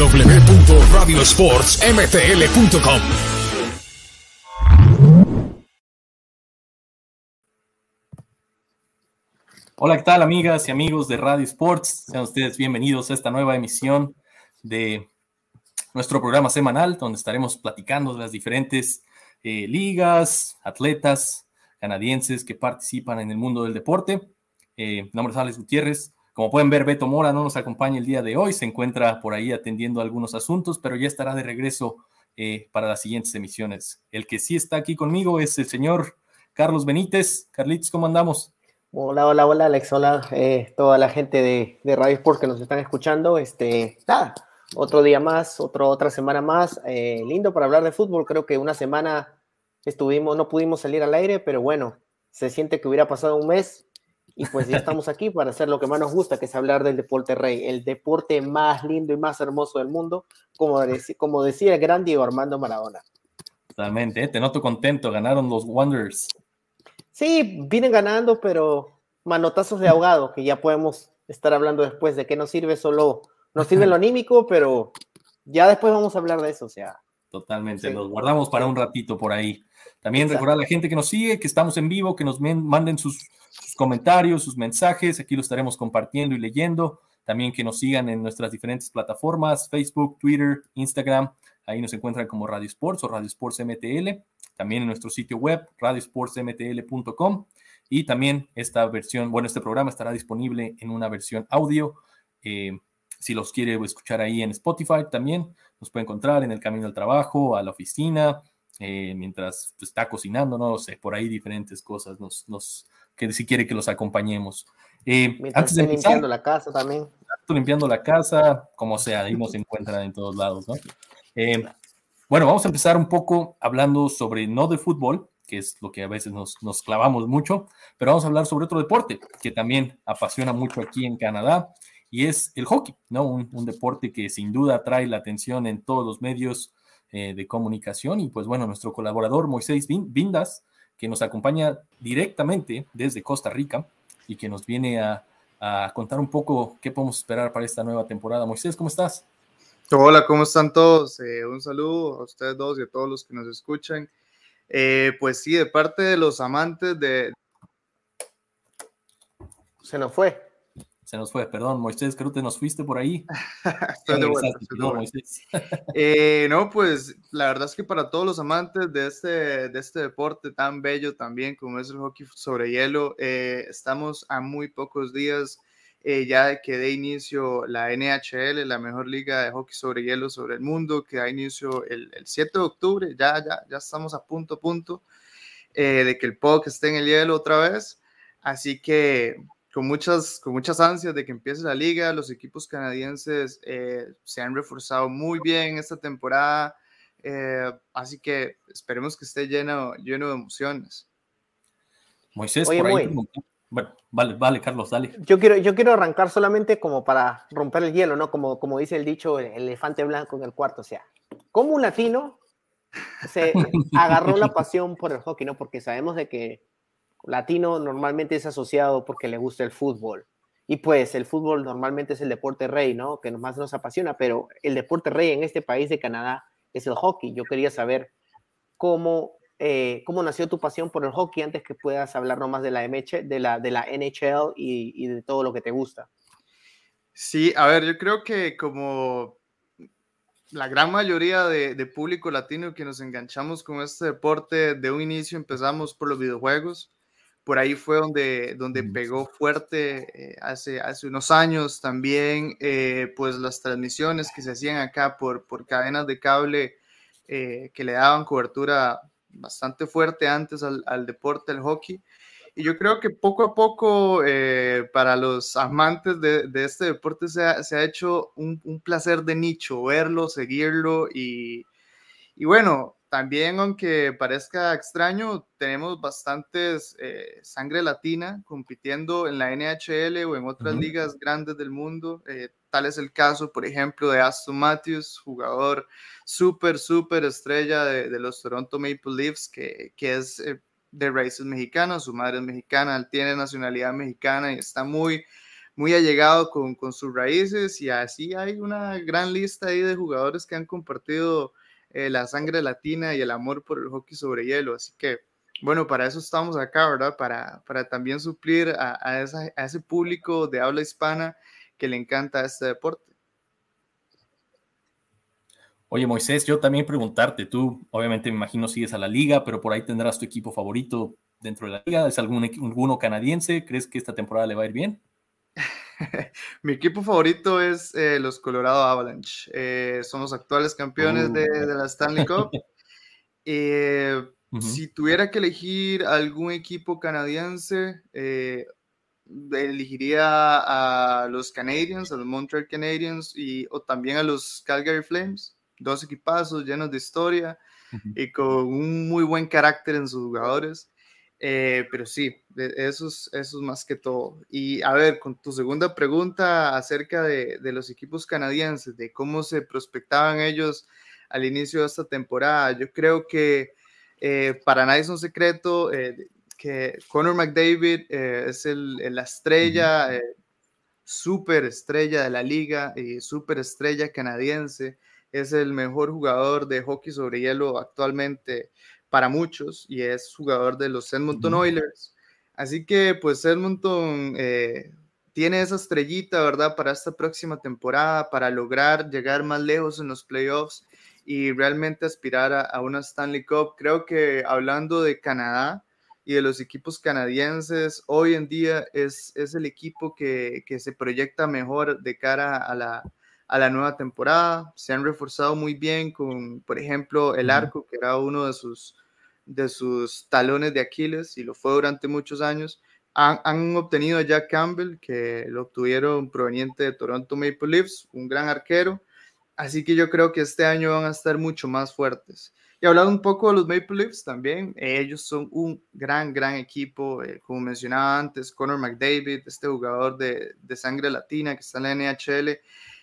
www.radiosportsmtl.com. Hola, ¿qué tal amigas y amigos de Radio Sports? Sean ustedes bienvenidos a esta nueva emisión de nuestro programa semanal, donde estaremos platicando de las diferentes eh, ligas, atletas canadienses que participan en el mundo del deporte. Eh, mi nombre es Alex Gutiérrez. Como pueden ver, Beto Mora no nos acompaña el día de hoy, se encuentra por ahí atendiendo algunos asuntos, pero ya estará de regreso eh, para las siguientes emisiones. El que sí está aquí conmigo es el señor Carlos Benítez. Carlitos, ¿cómo andamos? Hola, hola, hola, Alex, hola, eh, toda la gente de, de, Radio Sport que nos están escuchando. Este, nada, otro día más, otro, otra semana más. Eh, lindo para hablar de fútbol. Creo que una semana estuvimos, no pudimos salir al aire, pero bueno, se siente que hubiera pasado un mes y pues ya estamos aquí para hacer lo que más nos gusta, que es hablar del deporte rey, el deporte más lindo y más hermoso del mundo, como, como decía el gran Diego Armando Maradona. Totalmente, ¿eh? te noto contento, ganaron los Wonders. Sí, vienen ganando, pero manotazos de ahogado, que ya podemos estar hablando después de qué nos sirve solo, nos sirve lo anímico, pero ya después vamos a hablar de eso, o sea. Totalmente, sí. los guardamos para un ratito por ahí. También Exacto. recordar a la gente que nos sigue, que estamos en vivo, que nos manden sus, sus, comentarios, sus mensajes, aquí lo estaremos compartiendo y leyendo. También que nos sigan en nuestras diferentes plataformas, Facebook, Twitter, Instagram, ahí nos encuentran como Radio Sports o Radio Sports MTL también en nuestro sitio web, radiosportsmtl.com. Y también esta versión, bueno, este programa estará disponible en una versión audio. Eh, si los quiere escuchar ahí en Spotify, también nos puede encontrar en el camino al trabajo, a la oficina, eh, mientras está cocinando, no sé, por ahí diferentes cosas, nos, nos, que si quiere que los acompañemos. Eh, antes de empezar, limpiando la casa también. Limpiando la casa, como sea, ahí nos encuentran en todos lados, ¿no? Eh, bueno, vamos a empezar un poco hablando sobre no de fútbol, que es lo que a veces nos, nos, clavamos mucho, pero vamos a hablar sobre otro deporte que también apasiona mucho aquí en Canadá y es el hockey, ¿no? Un, un deporte que sin duda atrae la atención en todos los medios eh, de comunicación y pues bueno, nuestro colaborador Moisés Vindas, que nos acompaña directamente desde Costa Rica y que nos viene a, a contar un poco qué podemos esperar para esta nueva temporada. Moisés, ¿cómo estás? Hola, ¿cómo están todos? Eh, un saludo a ustedes dos y a todos los que nos escuchan. Eh, pues sí, de parte de los amantes de... Se nos fue. Se nos fue, perdón, Moisés, creo que nos fuiste por ahí. estoy de vuelta, estoy de vuelta. eh, no, pues la verdad es que para todos los amantes de este, de este deporte tan bello también como es el hockey sobre hielo, eh, estamos a muy pocos días eh, ya que dé inicio la NHL, la mejor liga de hockey sobre hielo sobre el mundo, que da inicio el, el 7 de octubre, ya, ya, ya estamos a punto punto eh, de que el puck esté en el hielo otra vez, así que con muchas, con muchas ansias de que empiece la liga, los equipos canadienses eh, se han reforzado muy bien esta temporada, eh, así que esperemos que esté lleno, lleno de emociones. Moisés, Oye, por ahí muy... Bueno, vale, vale, Carlos, dale. Yo quiero, yo quiero arrancar solamente como para romper el hielo, ¿no? Como, como dice el dicho, el elefante blanco en el cuarto. O sea, como un latino se agarró la pasión por el hockey, ¿no? Porque sabemos de que latino normalmente es asociado porque le gusta el fútbol. Y pues el fútbol normalmente es el deporte rey, ¿no? Que más nos apasiona, pero el deporte rey en este país de Canadá es el hockey. Yo quería saber cómo eh, cómo nació tu pasión por el hockey antes que puedas hablar nomás de la, MH, de la, de la NHL y, y, de todo lo que te gusta. Sí, a ver, yo creo que como la gran mayoría de, de, público latino que nos enganchamos con este deporte, de un inicio empezamos por los videojuegos. Por ahí fue donde, donde pegó fuerte eh, hace, hace unos años también, eh, pues las transmisiones que se hacían acá por, por cadenas de cable eh, que le daban cobertura bastante fuerte antes al, al, deporte, el hockey. Y yo creo que poco a poco para los amantes de, de este deporte se ha, se ha hecho un, un, placer de nicho, verlo, seguirlo y, y, bueno, también aunque parezca extraño, tenemos bastantes eh, sangre latina compitiendo en la NHL o en otras uh -huh. ligas grandes del mundo. Eh, tal es el caso, por ejemplo, de Aston Matthews, jugador súper, súper estrella de, de, los Toronto Maple Leafs, que, que es eh, de raíces mexicanas, su madre es mexicana, él tiene nacionalidad mexicana y está muy, muy allegado con, con, sus raíces y así hay una gran lista ahí de jugadores que han compartido eh, la sangre latina y el amor por el hockey sobre hielo. Así que, bueno, para eso estamos acá, ¿verdad? Para, para también suplir a, a, esa, a ese público de habla hispana que le encanta este deporte. Oye, Moisés, yo también preguntarte, tú obviamente me imagino sigues a la liga, pero por ahí tendrás tu equipo favorito dentro de la liga. ¿Es algún, alguno canadiense? ¿Crees que esta temporada le va a ir bien? Mi equipo favorito es eh, los Colorado Avalanche. Eh, son los actuales campeones uh, de, de, la Stanley Cup. eh, uh -huh. Si tuviera que elegir algún equipo canadiense, eh, elegiría a los Canadiens, a los Montreal Canadiens y o también a los Calgary Flames. Dos equipazos llenos de historia uh -huh. y con un muy buen carácter en sus jugadores. Eh, pero sí, eso es, eso es más que todo. Y a ver, con tu segunda pregunta acerca de, de, los equipos canadienses, de cómo se prospectaban ellos al inicio de esta temporada, yo creo que eh, para nadie es un secreto eh, que Conor McDavid eh, es el, la estrella, eh, super estrella de la liga y super estrella canadiense, es el mejor jugador de hockey sobre hielo actualmente para muchos y es jugador de los Edmonton Oilers. Así que pues Edmonton eh, tiene esa estrellita, ¿verdad? Para esta próxima temporada, para lograr llegar más lejos en los playoffs y realmente aspirar a, a una Stanley Cup. Creo que hablando de Canadá y de los equipos canadienses, hoy en día es, es el equipo que, que se proyecta mejor de cara a la, a la nueva temporada. Se han reforzado muy bien con, por ejemplo, el arco, que era uno de sus, de sus talones de Aquiles y lo fue durante muchos años. Han, obtenido a Jack Campbell, que lo obtuvieron proveniente de Toronto Maple Leafs, un gran arquero. Así que yo creo que este año van a estar mucho más fuertes. Y hablando un poco de los Maple Leafs también, ellos son un gran, gran equipo. Eh, como mencionaba antes, Conor McDavid, este jugador de, de sangre latina que está en la NHL,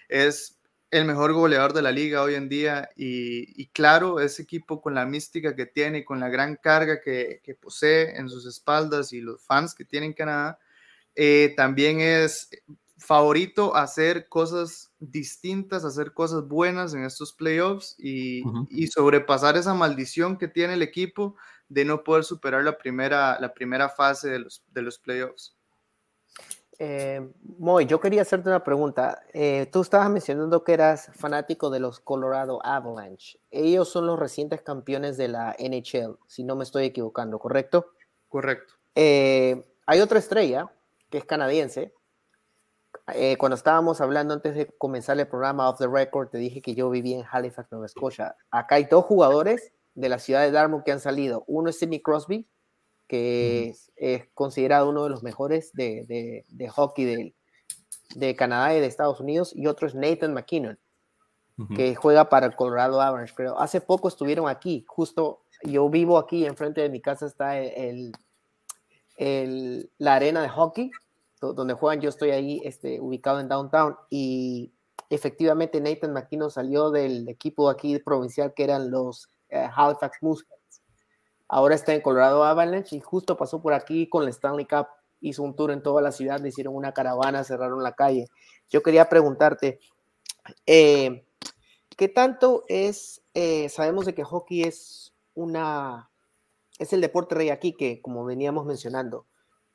es el mejor goleador de la liga hoy en día y, y, claro, ese equipo con la mística que tiene, con la gran carga que, que posee en sus espaldas y los fans que tiene en Canadá, eh, también es favorito hacer cosas distintas, hacer cosas buenas en estos playoffs y, uh -huh. y, sobrepasar esa maldición que tiene el equipo de no poder superar la primera, la primera fase de los, de los playoffs. Eh, Moy, yo quería hacerte una pregunta. Eh, tú estabas mencionando que eras fanático de los Colorado Avalanche. Ellos son los recientes campeones de la NHL, si no me estoy equivocando, ¿correcto? Correcto. Eh, hay otra estrella que es canadiense. Eh, cuando estábamos hablando antes de comenzar el programa Off the Record, te dije que yo vivía en Halifax, Nueva Escocia. Acá hay dos jugadores de la ciudad de Dartmouth que han salido. Uno es Sidney Crosby, que es, es, considerado uno de los mejores de, de, de hockey de, de, Canadá y de Estados Unidos, y otro es Nathan McKinnon, uh -huh. que juega para el Colorado Avalanche, creo. Hace poco estuvieron aquí, justo yo vivo aquí, enfrente de mi casa está el, el, la arena de hockey, donde juegan, yo estoy ahí este, ubicado en downtown, y efectivamente Nathan McKinnon salió del equipo aquí provincial que eran los uh, Halifax Moose ahora está en Colorado Avalanche y justo pasó por aquí con la Stanley Cup, hizo un tour en toda la ciudad, le hicieron una caravana, cerraron la calle. Yo quería preguntarte, eh, ¿qué tanto es, eh, sabemos de que hockey es una, es el deporte rey aquí que como veníamos mencionando,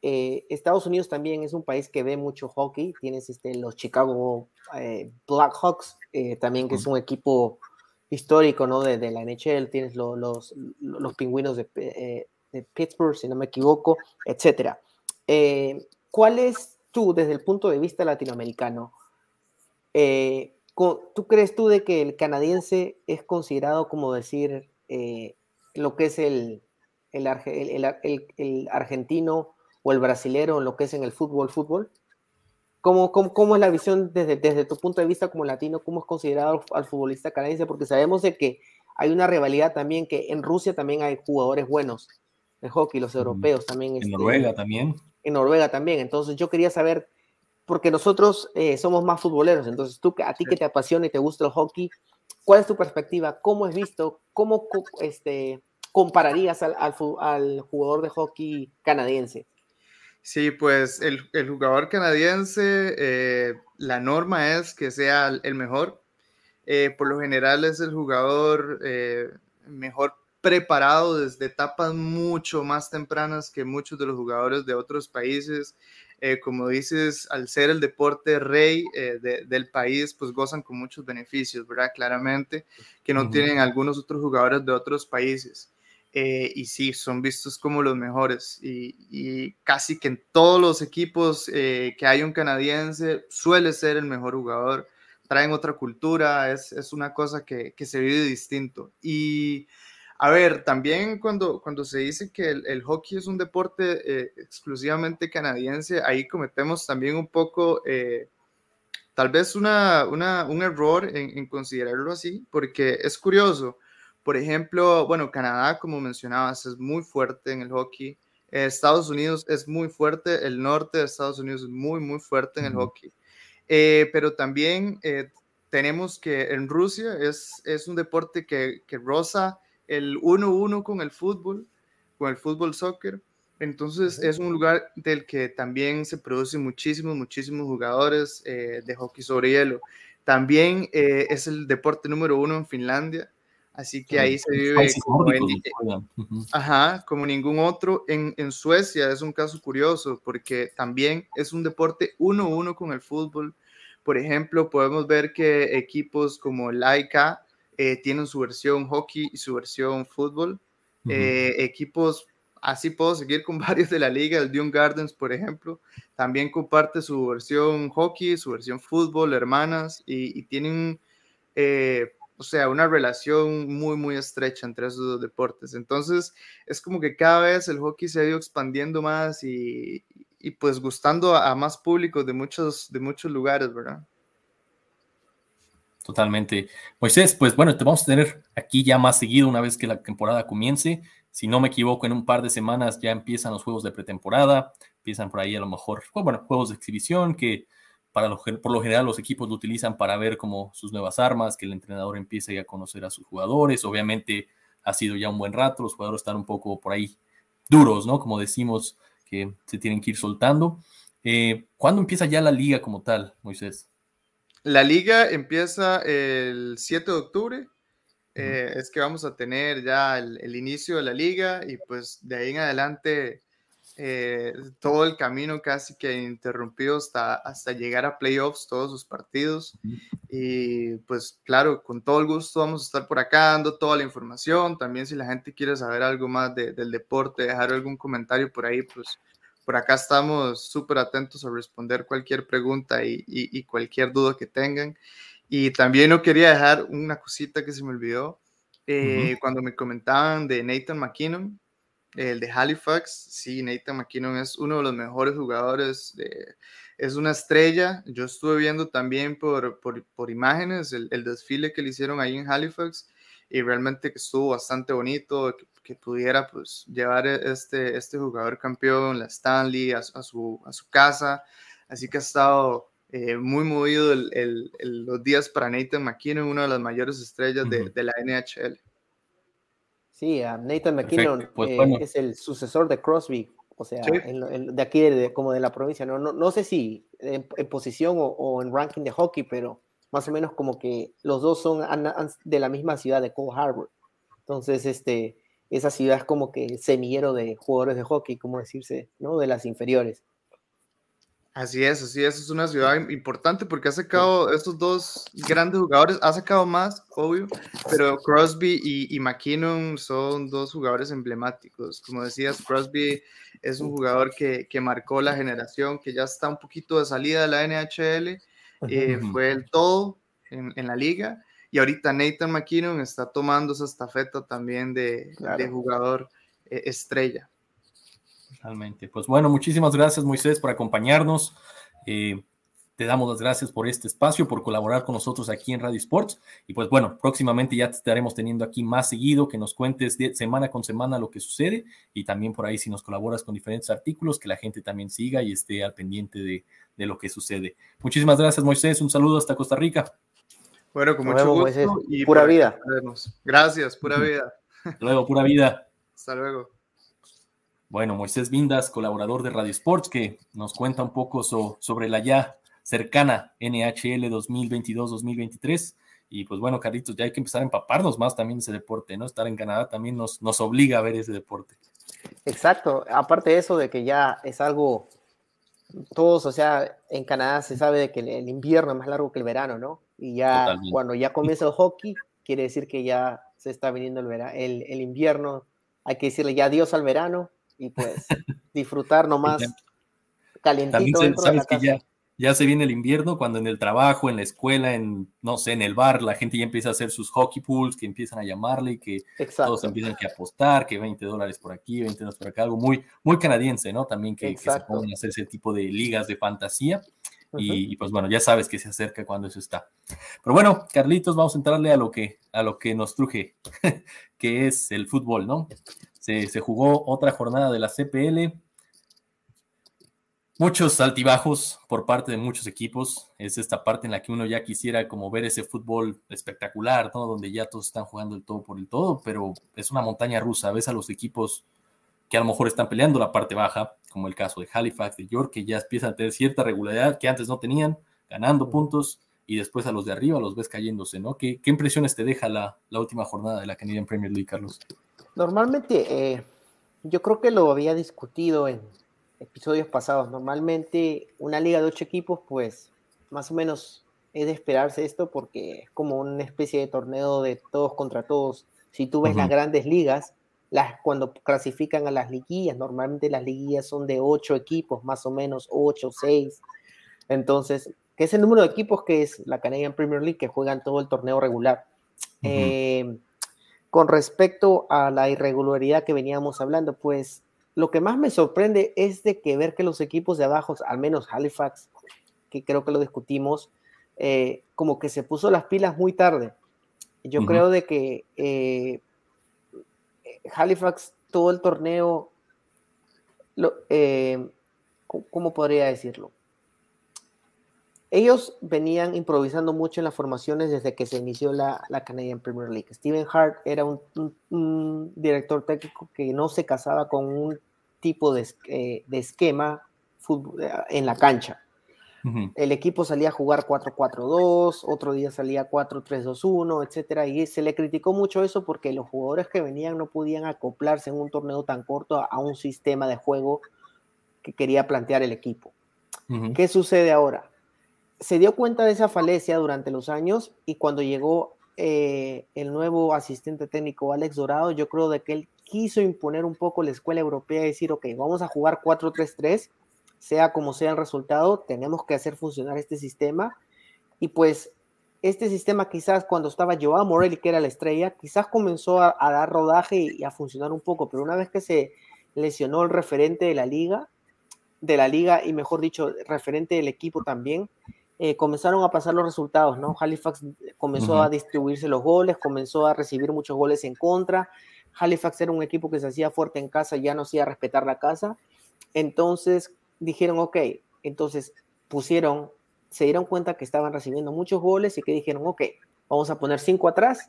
eh, Estados Unidos también es un país que ve mucho hockey, tienes este, los Chicago eh, Blackhawks, también que es un equipo histórico, ¿no? De, la NHL, tienes lo, los, los pingüinos de, eh, de, Pittsburgh, si no me equivoco, etcétera. Eh, ¿Cuál es tú, desde el punto de vista latinoamericano, eh, tú crees tú de que el canadiense es considerado como decir eh, lo que es el, el, argentino o el brasilero, lo que es en el fútbol, fútbol? ¿Cómo, cómo, cómo es la visión desde, desde, tu punto de vista como latino? ¿Cómo es considerado al futbolista canadiense? Porque sabemos de que hay una rivalidad también, que en Rusia también hay jugadores buenos de hockey, los europeos también. En este, Noruega también. En Noruega también. Entonces yo quería saber, porque nosotros eh, somos más futboleros, entonces tú, a ti que te apasiona y te gusta el hockey, ¿cuál es tu perspectiva? ¿Cómo has visto? ¿Cómo este, compararías al, al, al jugador de hockey canadiense? Sí, pues el, jugador canadiense, eh, la norma es que sea el mejor. Eh, por lo general es el jugador mejor preparado desde etapas mucho más tempranas que muchos de los jugadores de otros países. Eh, como dices, al ser el deporte rey eh, del país, pues gozan con muchos beneficios, ¿verdad? Claramente, que no tienen algunos otros jugadores de otros países. Eh, y sí, son vistos como los mejores. Y, casi que en todos los equipos que hay un canadiense suele ser el mejor jugador. Traen otra cultura, es, es una cosa que, que se vive distinto. Y a ver, también cuando, cuando se dice que el, hockey es un deporte eh, exclusivamente canadiense, ahí cometemos también un poco, eh, tal vez una, un error en, considerarlo así, porque es curioso. Por ejemplo, bueno, Canadá, como mencionabas, es muy fuerte en el hockey. Estados Unidos es muy fuerte, el norte de Estados Unidos es muy, muy fuerte en el hockey. Eh, pero también tenemos que en Rusia es, es un deporte que, que rosa el 1-1 con el fútbol, con el fútbol soccer. Entonces es un lugar del que también se producen muchísimos, muchísimos jugadores eh, de hockey sobre hielo. También eh, es el deporte número uno en Finlandia, así que ahí se vive como, ajá, como ningún otro. En, en, Suecia es un caso curioso porque también es un deporte 1-1 con el fútbol. Por ejemplo, podemos ver que equipos como el Laika eh, tienen su versión hockey y su versión fútbol. Eh, equipos, así puedo seguir con varios de la liga, el Dune Gardens, por ejemplo, también comparte su versión hockey, su versión fútbol, hermanas, y, tienen, eh, o sea, una relación muy, muy estrecha entre esos dos deportes. Entonces, es como que cada vez el hockey se ha ido expandiendo más y, y pues gustando a, más públicos de muchos, de muchos lugares, ¿verdad? Totalmente. Moisés, pues bueno, te vamos a tener aquí ya más seguido una vez que la temporada comience. Si no me equivoco, en un par de semanas ya empiezan los juegos de pretemporada, empiezan por ahí a lo mejor, bueno, juegos de exhibición que para lo, por lo general los equipos lo utilizan para ver como sus nuevas armas, que el entrenador empiece a conocer a sus jugadores. Obviamente ha sido ya un buen rato, los jugadores están un poco por ahí duros, ¿no? Como decimos, que se tienen que ir soltando. Eh, ¿Cuándo empieza ya la liga como tal, Moisés? La liga empieza el 7 de octubre. Eh, es que vamos a tener ya el, inicio de la liga y pues de ahí en adelante eh, todo el camino casi que interrumpido hasta, hasta llegar a playoffs, todos sus partidos. Y pues claro, con todo el gusto vamos a estar por acá dando toda la información. También si la gente quiere saber algo más del deporte, dejar algún comentario por ahí, pues por acá estamos súper atentos a responder cualquier pregunta y, cualquier duda que tengan. Y también no quería dejar una cosita que se me olvidó. Eh, cuando me comentaban de Nathan McKinnon, el de Halifax, sí, Nathan McKinnon es uno de los mejores jugadores, de, es una estrella. Yo estuve viendo también por, por, imágenes el, el, desfile que le hicieron ahí en Halifax y realmente que estuvo bastante bonito, que pudiera pues llevar e-, este, este jugador campeón, la Stanley, a, su, a su casa. Así que ha estado eh, muy movido el, los días para Nathan McKinnon, una de las mayores estrellas de, de la NHL. Sí, Nathan McKinnon pues, eh, es el sucesor de Crosby, o sea, de aquí como de la provincia. No, no, no sé si en, posición o, o, en ranking de hockey, pero más o menos como que los dos son de la misma ciudad de Cole Harbor. Entonces, este, esa ciudad es como que semillero de jugadores de hockey, como decirse, ¿no? De las inferiores. Así es, así es, es una ciudad importante porque ha sacado estos dos grandes jugadores, ha sacado más, obvio, pero Crosby y, McKinnon son dos jugadores emblemáticos. Como decías, Crosby es un jugador que, que marcó la generación, que ya está un poquito de salida de la NHL, eh, fue el todo en, en la liga y ahorita Nathan McKinnon está tomando esa estafeta también de, jugador eh, estrella. Totalmente. Pues bueno, muchísimas gracias Moisés por acompañarnos. Eh, te damos las gracias por este espacio, por colaborar con nosotros aquí en Radio Sports. Y pues bueno, próximamente ya te estaremos teniendo aquí más seguido, que nos cuentes de semana con semana lo que sucede y también por ahí si nos colaboras con diferentes artículos, que la gente también siga y esté al pendiente de, de lo que sucede. Muchísimas gracias Moisés, un saludo hasta Costa Rica. Bueno, con mucho gusto. Y pura vida. Gracias, pura vida. Hasta luego, pura vida. Hasta luego. Bueno, Moisés Vindas, colaborador de Radio Sports, que nos cuenta un poco sobre la ya cercana NHL 2022-2023. Y pues bueno, Carlitos, ya hay que empezar a empaparnos más también de ese deporte, ¿no? Estar en Canadá también nos, nos obliga a ver ese deporte. Exacto, aparte de eso de que ya es algo, todos, o sea, en Canadá se sabe de que el invierno es más largo que el verano, ¿no? Y ya cuando ya comienza el hockey, quiere decir que ya se está viniendo el, el, el invierno, hay que decirle ya adiós al verano y pues disfrutar nomás calientito dentro de la casa ya se viene el invierno cuando en el trabajo, en la escuela, en, no sé, en el bar, la gente ya empieza a hacer sus hockey pools, que empiezan a llamarle, que todos empiezan a apostar, que 20 dólares por aquí, 20 dólares por acá, algo muy, muy canadiense, ¿no? También que, se pongan a hacer ese tipo de ligas de fantasía. y, pues bueno, ya sabes que se acerca cuando eso está. Pero bueno, Carlitos, vamos a entrarle a lo que, a lo que nos truje, que es el fútbol, ¿no? Se, jugó otra jornada de la CPL, muchos altibajos por parte de muchos equipos. Es esta parte en la que uno ya quisiera como ver ese fútbol espectacular, ¿no? Donde ya todos están jugando el todo por el todo, pero es una montaña rusa. Ves a los equipos que a lo mejor están peleando la parte baja, como el caso de Halifax, de York, que ya empiezan a tener cierta regularidad que antes no tenían, ganando puntos, y después a los de arriba los ves cayéndose, ¿no? ¿Qué, impresiones te deja la, última jornada de la Canadian Premier League, Carlos? Normalmente, eh, yo creo que lo había discutido en, episodios pasados. Normalmente una liga de ocho equipos, pues más o menos es de esperarse esto porque es como una especie de torneo de todos contra todos. Si tú ves las grandes ligas, las, cuando clasifican a las liguillas, normalmente las liguillas son de ocho equipos, más o menos ocho, seis. Entonces, ¿qué es el número de equipos que es la Canadian Premier League que juegan todo el torneo regular? Eh, con respecto a la irregularidad que veníamos hablando, pues lo que más me sorprende es de que ver que los equipos de abajo, al menos Halifax, que creo que lo discutimos, eh, como que se puso las pilas muy tarde. Yo creo de que eh, Halifax todo el torneo, eh, ¿cómo podría decirlo? Ellos venían improvisando mucho en las formaciones desde que se inició la, Canadian Premier League. Steven Hart era un, director técnico que no se casaba con un tipo de, eh, esquema eh, en la cancha. El equipo salía a jugar 4-4-2, otro día salía 4-3-2-1, etcétera, y se le criticó mucho eso porque los jugadores que venían no podían acoplarse en un torneo tan corto a, un sistema de juego que quería plantear el equipo. ¿Qué sucede ahora? Se dio cuenta de esa falencia durante los años y cuando llegó eh, el nuevo asistente técnico Alex Dorado, yo creo de que él quiso imponer un poco la escuela europea y decir, ok, vamos a jugar 4-3-3, sea como sea el resultado, tenemos que hacer funcionar este sistema. Y pues este sistema quizás cuando estaba Joao Morelli, que era la estrella, quizás comenzó a, dar rodaje y, y, a funcionar un poco, pero una vez que se lesionó el referente de la liga, de la liga y mejor dicho, referente del equipo también, eh, comenzaron a pasar los resultados, ¿no? Halifax comenzó a distribuirse los goles, comenzó a recibir muchos goles en contra. Halifax era un equipo que se hacía fuerte en casa, ya no hacía respetar la casa. Entonces dijeron, ok, entonces pusieron, se dieron cuenta que estaban recibiendo muchos goles y que dijeron, ok, vamos a poner cinco atrás,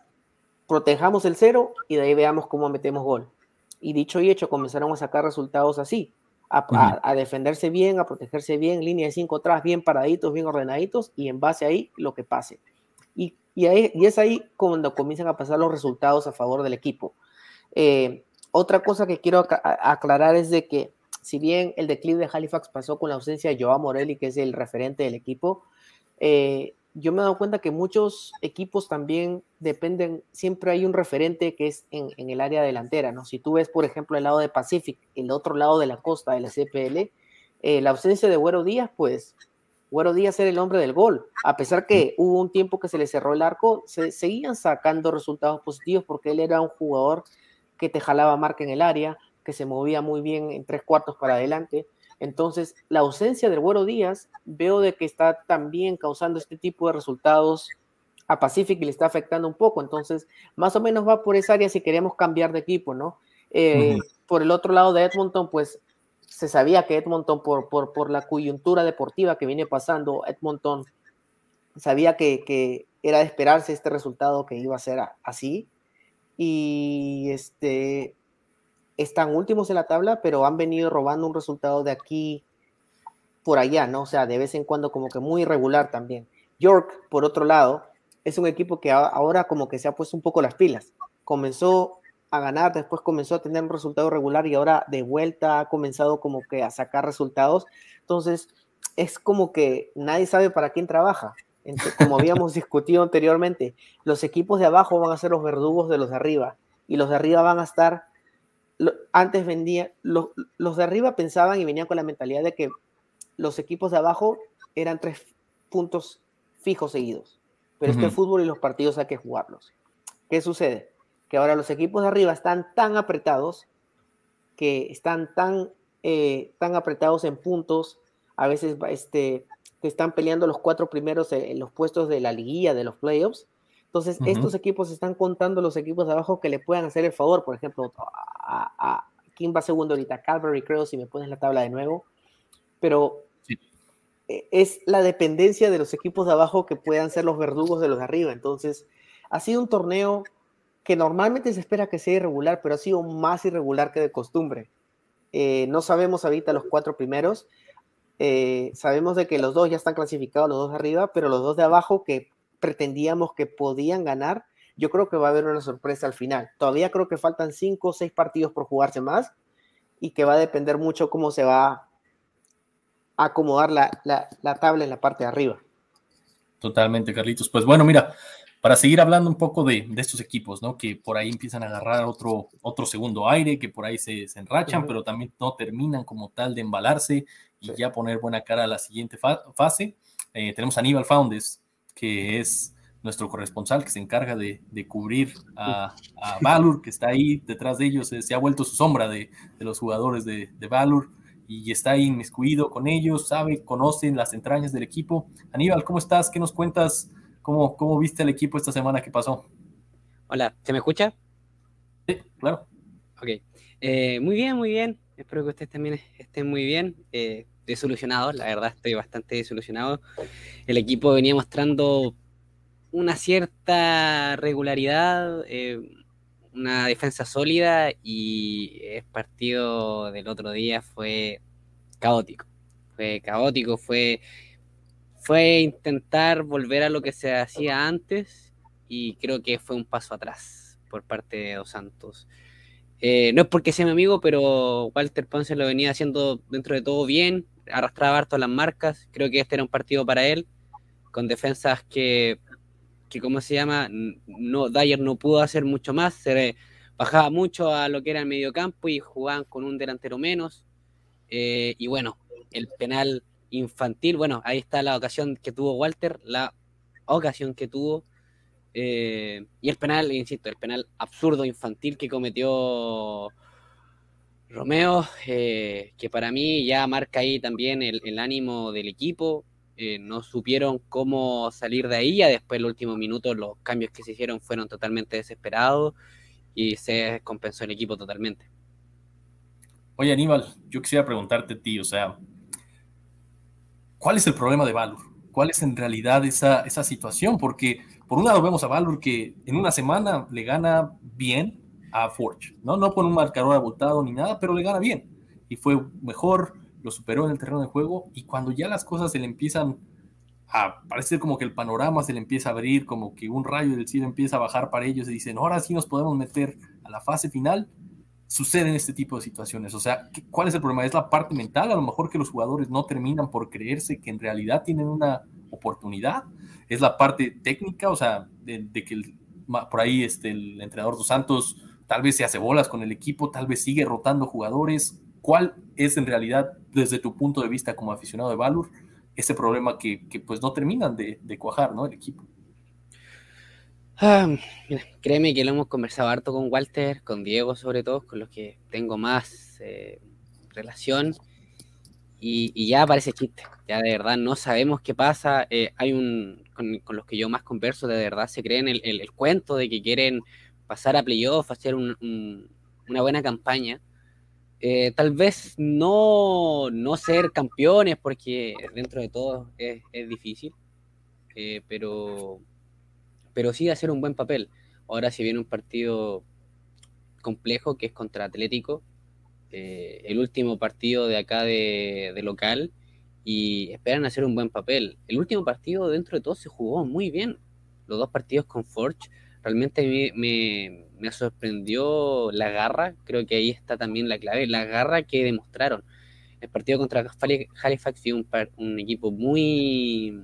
protejamos el cero y de ahí veamos cómo metemos gol. Y dicho y hecho, comenzaron a sacar resultados así a, defenderse bien, a protegerse bien, línea de cinco atrás, bien paraditos, bien ordenaditos, y en base ahí lo que pase. Y, y, ahí, y es ahí cuando comienzan a pasar los resultados a favor del equipo. Eh, otra cosa que quiero aclarar es de que si bien el declive de Halifax pasó con la ausencia de Joao Morelli, que es el referente del equipo, eh, yo me he dado cuenta que muchos equipos también dependen, siempre hay un referente que es en, el área delantera, ¿no? Si tú ves, por ejemplo, el lado de Pacific, el otro lado de la costa de la CPL, eh, la ausencia de Güero Díaz, pues Güero Díaz era el hombre del gol. A pesar que hubo un tiempo que se le cerró el arco, se seguían sacando resultados positivos porque él era un jugador que te jalaba marca en el área, que se movía muy bien en tres cuartos para adelante. Entonces, la ausencia del Güero Díaz veo de que está también causando este tipo de resultados a Pacific y le está afectando un poco. Entonces, más o menos va por esa área si queremos cambiar de equipo, ¿no? Eh, por el otro lado de Edmonton, pues se sabía que Edmonton, por, por, por la coyuntura deportiva que viene pasando, Edmonton sabía que, que, era de esperarse este resultado que iba a ser así. Y este, están últimos en la tabla, pero han venido robando un resultado de aquí por allá, ¿no? O sea, de vez en cuando como que muy irregular también. York, por otro lado, es un equipo que ahora como que se ha puesto un poco las pilas. Comenzó a ganar, después comenzó a tener un resultado regular y ahora de vuelta ha comenzado como que a sacar resultados. Entonces, es como que nadie sabe para quién trabaja. como habíamos discutido anteriormente, los equipos de abajo van a ser los verdugos de los de arriba y los de arriba van a estar, antes vendían, los, los de arriba pensaban y venían con la mentalidad de que los equipos de abajo eran tres puntos fijos seguidos, pero es que el fútbol y los partidos hay que jugarlos. ¿Qué sucede? Que ahora los equipos de arriba están tan apretados que están tan, eh, tan apretados en puntos, a veces este, que están peleando los cuatro primeros en los puestos de la liguilla, de los playoffs. Entonces, estos equipos están contando los equipos de abajo que le puedan hacer el favor. Por ejemplo, a, ¿quién va segundo ahorita? Calvary, creo, si me pones la tabla de nuevo. Pero e, es la dependencia de los equipos de abajo que puedan ser los verdugos de los de arriba. Entonces, ha sido un torneo que normalmente se espera que sea irregular, pero ha sido más irregular que de costumbre. Eh, no sabemos ahorita los cuatro primeros, eh, sabemos de que los dos ya están clasificados, los dos de arriba, pero los dos de abajo que pretendíamos que podían ganar, yo creo que va a haber una sorpresa al final. Todavía creo que faltan cinco o seis partidos por jugarse más y que va a depender mucho cómo se va a acomodar la, la tabla en la parte de arriba. Totalmente, Carlitos. Pues bueno, mira, para seguir hablando un poco de, estos equipos, ¿no? Que por ahí empiezan a agarrar otro, otro segundo aire, que por ahí se, enrachan, pero también no terminan como tal de embalarse y ya poner buena cara a la siguiente fase. Eh, tenemos a Aníbal Foundes, que es nuestro corresponsal que se encarga de, cubrir a, Valur, que está ahí detrás de ellos, se ha vuelto su sombra de, los jugadores de, Valur y está ahí inmiscuido con ellos, sabe, conoce las entrañas del equipo. Aníbal, ¿cómo estás? ¿Qué nos cuentas ¿Cómo, ¿Cómo viste el equipo esta semana que pasó? Hola, ¿se me escucha? Sí, claro. Ok. Eh, muy bien, muy bien. Espero que ustedes también estén muy bien. Eh, desolucionados, la verdad estoy bastante desolucionado. El equipo venía mostrando una cierta regularidad, eh, una defensa sólida y el partido del otro día fue caótico. Fue caótico, fue fue intentar volver a lo que se hacía antes y creo que fue un paso atrás por parte de Dos Santos. Eh, no es porque sea mi amigo, pero Walter Ponce lo venía haciendo dentro de todo bien, arrastraba harto las marcas, creo que este era un partido para él, con defensas que, que ¿cómo se llama? No, Dyer no pudo hacer mucho más, se bajaba mucho a lo que era el mediocampo y jugaban con un delantero menos. Eh, y bueno, el penal infantil. Bueno, ahí está la ocasión que tuvo Walter, la ocasión que tuvo. Eh, y el penal, insisto, el penal absurdo infantil que cometió Romeo, eh, que para mí ya marca ahí también el, ánimo del equipo. Eh, no supieron cómo salir de ahí. Ya después, el último minuto, los cambios que se hicieron fueron totalmente desesperados y se compensó el equipo totalmente. Oye, Aníbal, yo quisiera preguntarte a ti, o sea, ¿Cuál es el problema de Valor? ¿Cuál es en realidad esa, esa situación? Porque por un lado vemos a Valor que en una semana le gana bien a Forge, ¿no? No con un marcador abultado ni nada, pero le gana bien. Y fue mejor, lo superó en el terreno de juego y cuando ya las cosas se le empiezan a parecer como que el panorama se le empieza a abrir, como que un rayo del cielo empieza a bajar para ellos y dicen, ahora sí nos podemos meter a la fase final, suceden este tipo de situaciones. O sea, ¿cuál es el problema? ¿Es la parte mental? A lo mejor que los jugadores no terminan por creerse que en realidad tienen una oportunidad. ¿Es la parte técnica? O sea, de, que por ahí este, el entrenador dos Santos tal vez se hace bolas con el equipo, tal vez sigue rotando jugadores. ¿Cuál es en realidad, desde tu punto de vista como aficionado de Valur, ese problema que, pues no terminan de, de cuajar, ¿no? El equipo. Ah, créeme que lo hemos conversado harto con Walter, con Diego sobre todo, con los que tengo más eh, relación. Y, ya parece chiste, ya de verdad no sabemos qué pasa. Eh, hay un, con, los que yo más converso, de verdad se creen el, el, cuento de que quieren pasar a playoff, hacer una buena campaña. Eh, tal vez no, no, ser campeones, porque dentro de todo es, es difícil, pero pero sí hacer un buen papel. Ahora si viene un partido complejo que es contra Atlético, eh, el último partido de acá de, local y esperan hacer un buen papel. El último partido dentro de todo se jugó muy bien. Los dos partidos con Forge realmente me, me, sorprendió la garra, creo que ahí está también la clave, la garra que demostraron. El partido contra Halifax fue un, un equipo muy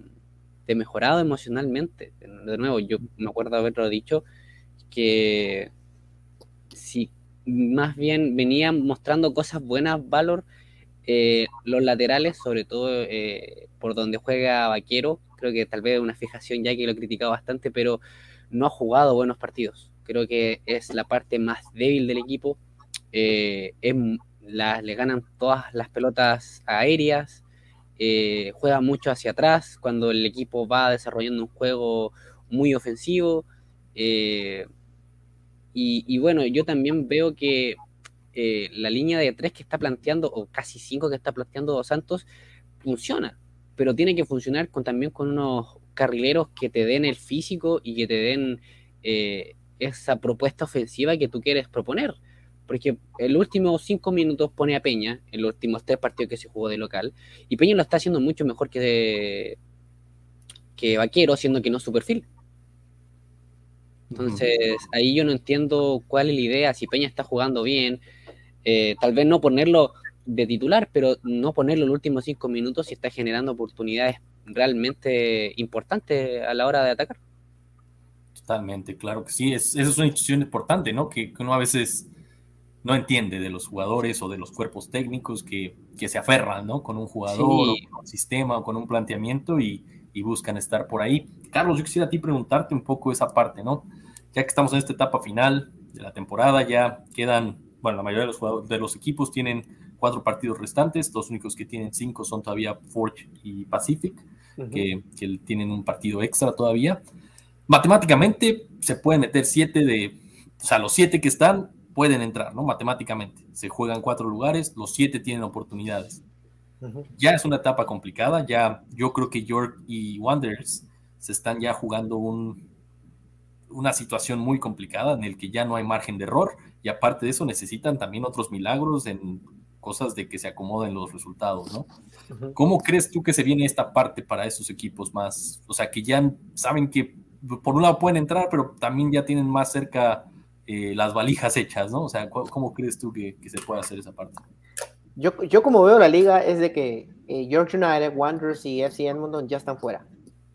mejorado emocionalmente. De nuevo, yo me acuerdo haberlo dicho, que si más bien venía mostrando cosas buenas, Valor, eh, los laterales, sobre todo eh, por donde juega Vaquero, creo que tal vez una fijación ya que lo he criticado bastante, pero no ha jugado buenos partidos. Creo que es la parte más débil del equipo. Eh, le ganan todas las pelotas aéreas, eh, juega mucho hacia atrás cuando el equipo va desarrollando un juego muy ofensivo. Eh, y, bueno, yo también veo que eh, la línea de tres que está planteando, o casi cinco que está planteando Santos, funciona, pero tiene que funcionar con, también con unos carrileros que te den el físico y que te den esa propuesta ofensiva que tú quieres proponer porque el último cinco minutos pone a Peña, en los últimos tres partidos que se jugó de local, y Peña lo está haciendo mucho mejor que, que Vaquero, siendo que no es su perfil. Entonces, ahí yo no entiendo cuál es la idea, si Peña está jugando bien, eh, tal vez no ponerlo de titular, pero no ponerlo en los últimos cinco minutos si está generando oportunidades realmente importantes a la hora de atacar. Totalmente, claro que sí, es, esa es una institución importante, ¿no? Que, que uno a veces no entiende de los jugadores o de los cuerpos técnicos que, se aferran, ¿no? Con un jugador, con un sistema o con un planteamiento y, buscan estar por ahí. Carlos, yo quisiera a ti preguntarte un poco esa parte, ¿no? Ya que estamos en esta etapa final de la temporada, ya quedan, bueno, la mayoría de los, jugadores, de los equipos tienen cuatro partidos restantes, los únicos que tienen cinco son todavía Forge y Pacific, que, que tienen un partido extra todavía. Matemáticamente se pueden meter siete de, o sea, los siete que están pueden entrar, ¿no? Matemáticamente. Se juegan cuatro lugares, los siete tienen oportunidades. Ya es una etapa complicada, ya yo creo que York y Wanderers se están ya jugando un, una situación muy complicada en el que ya no hay margen de error y aparte de eso necesitan también otros milagros en cosas de que se acomoden los resultados, ¿no? ¿Cómo crees tú que se viene esta parte para esos equipos más, o sea, que ya saben que por un lado pueden entrar, pero también ya tienen más cerca eh, las valijas hechas, ¿no? O sea, ¿cómo crees tú que, se puede hacer esa parte? Yo, yo, como veo la liga es de que eh, York United, Wanderers y FC Edmonton ya están fuera.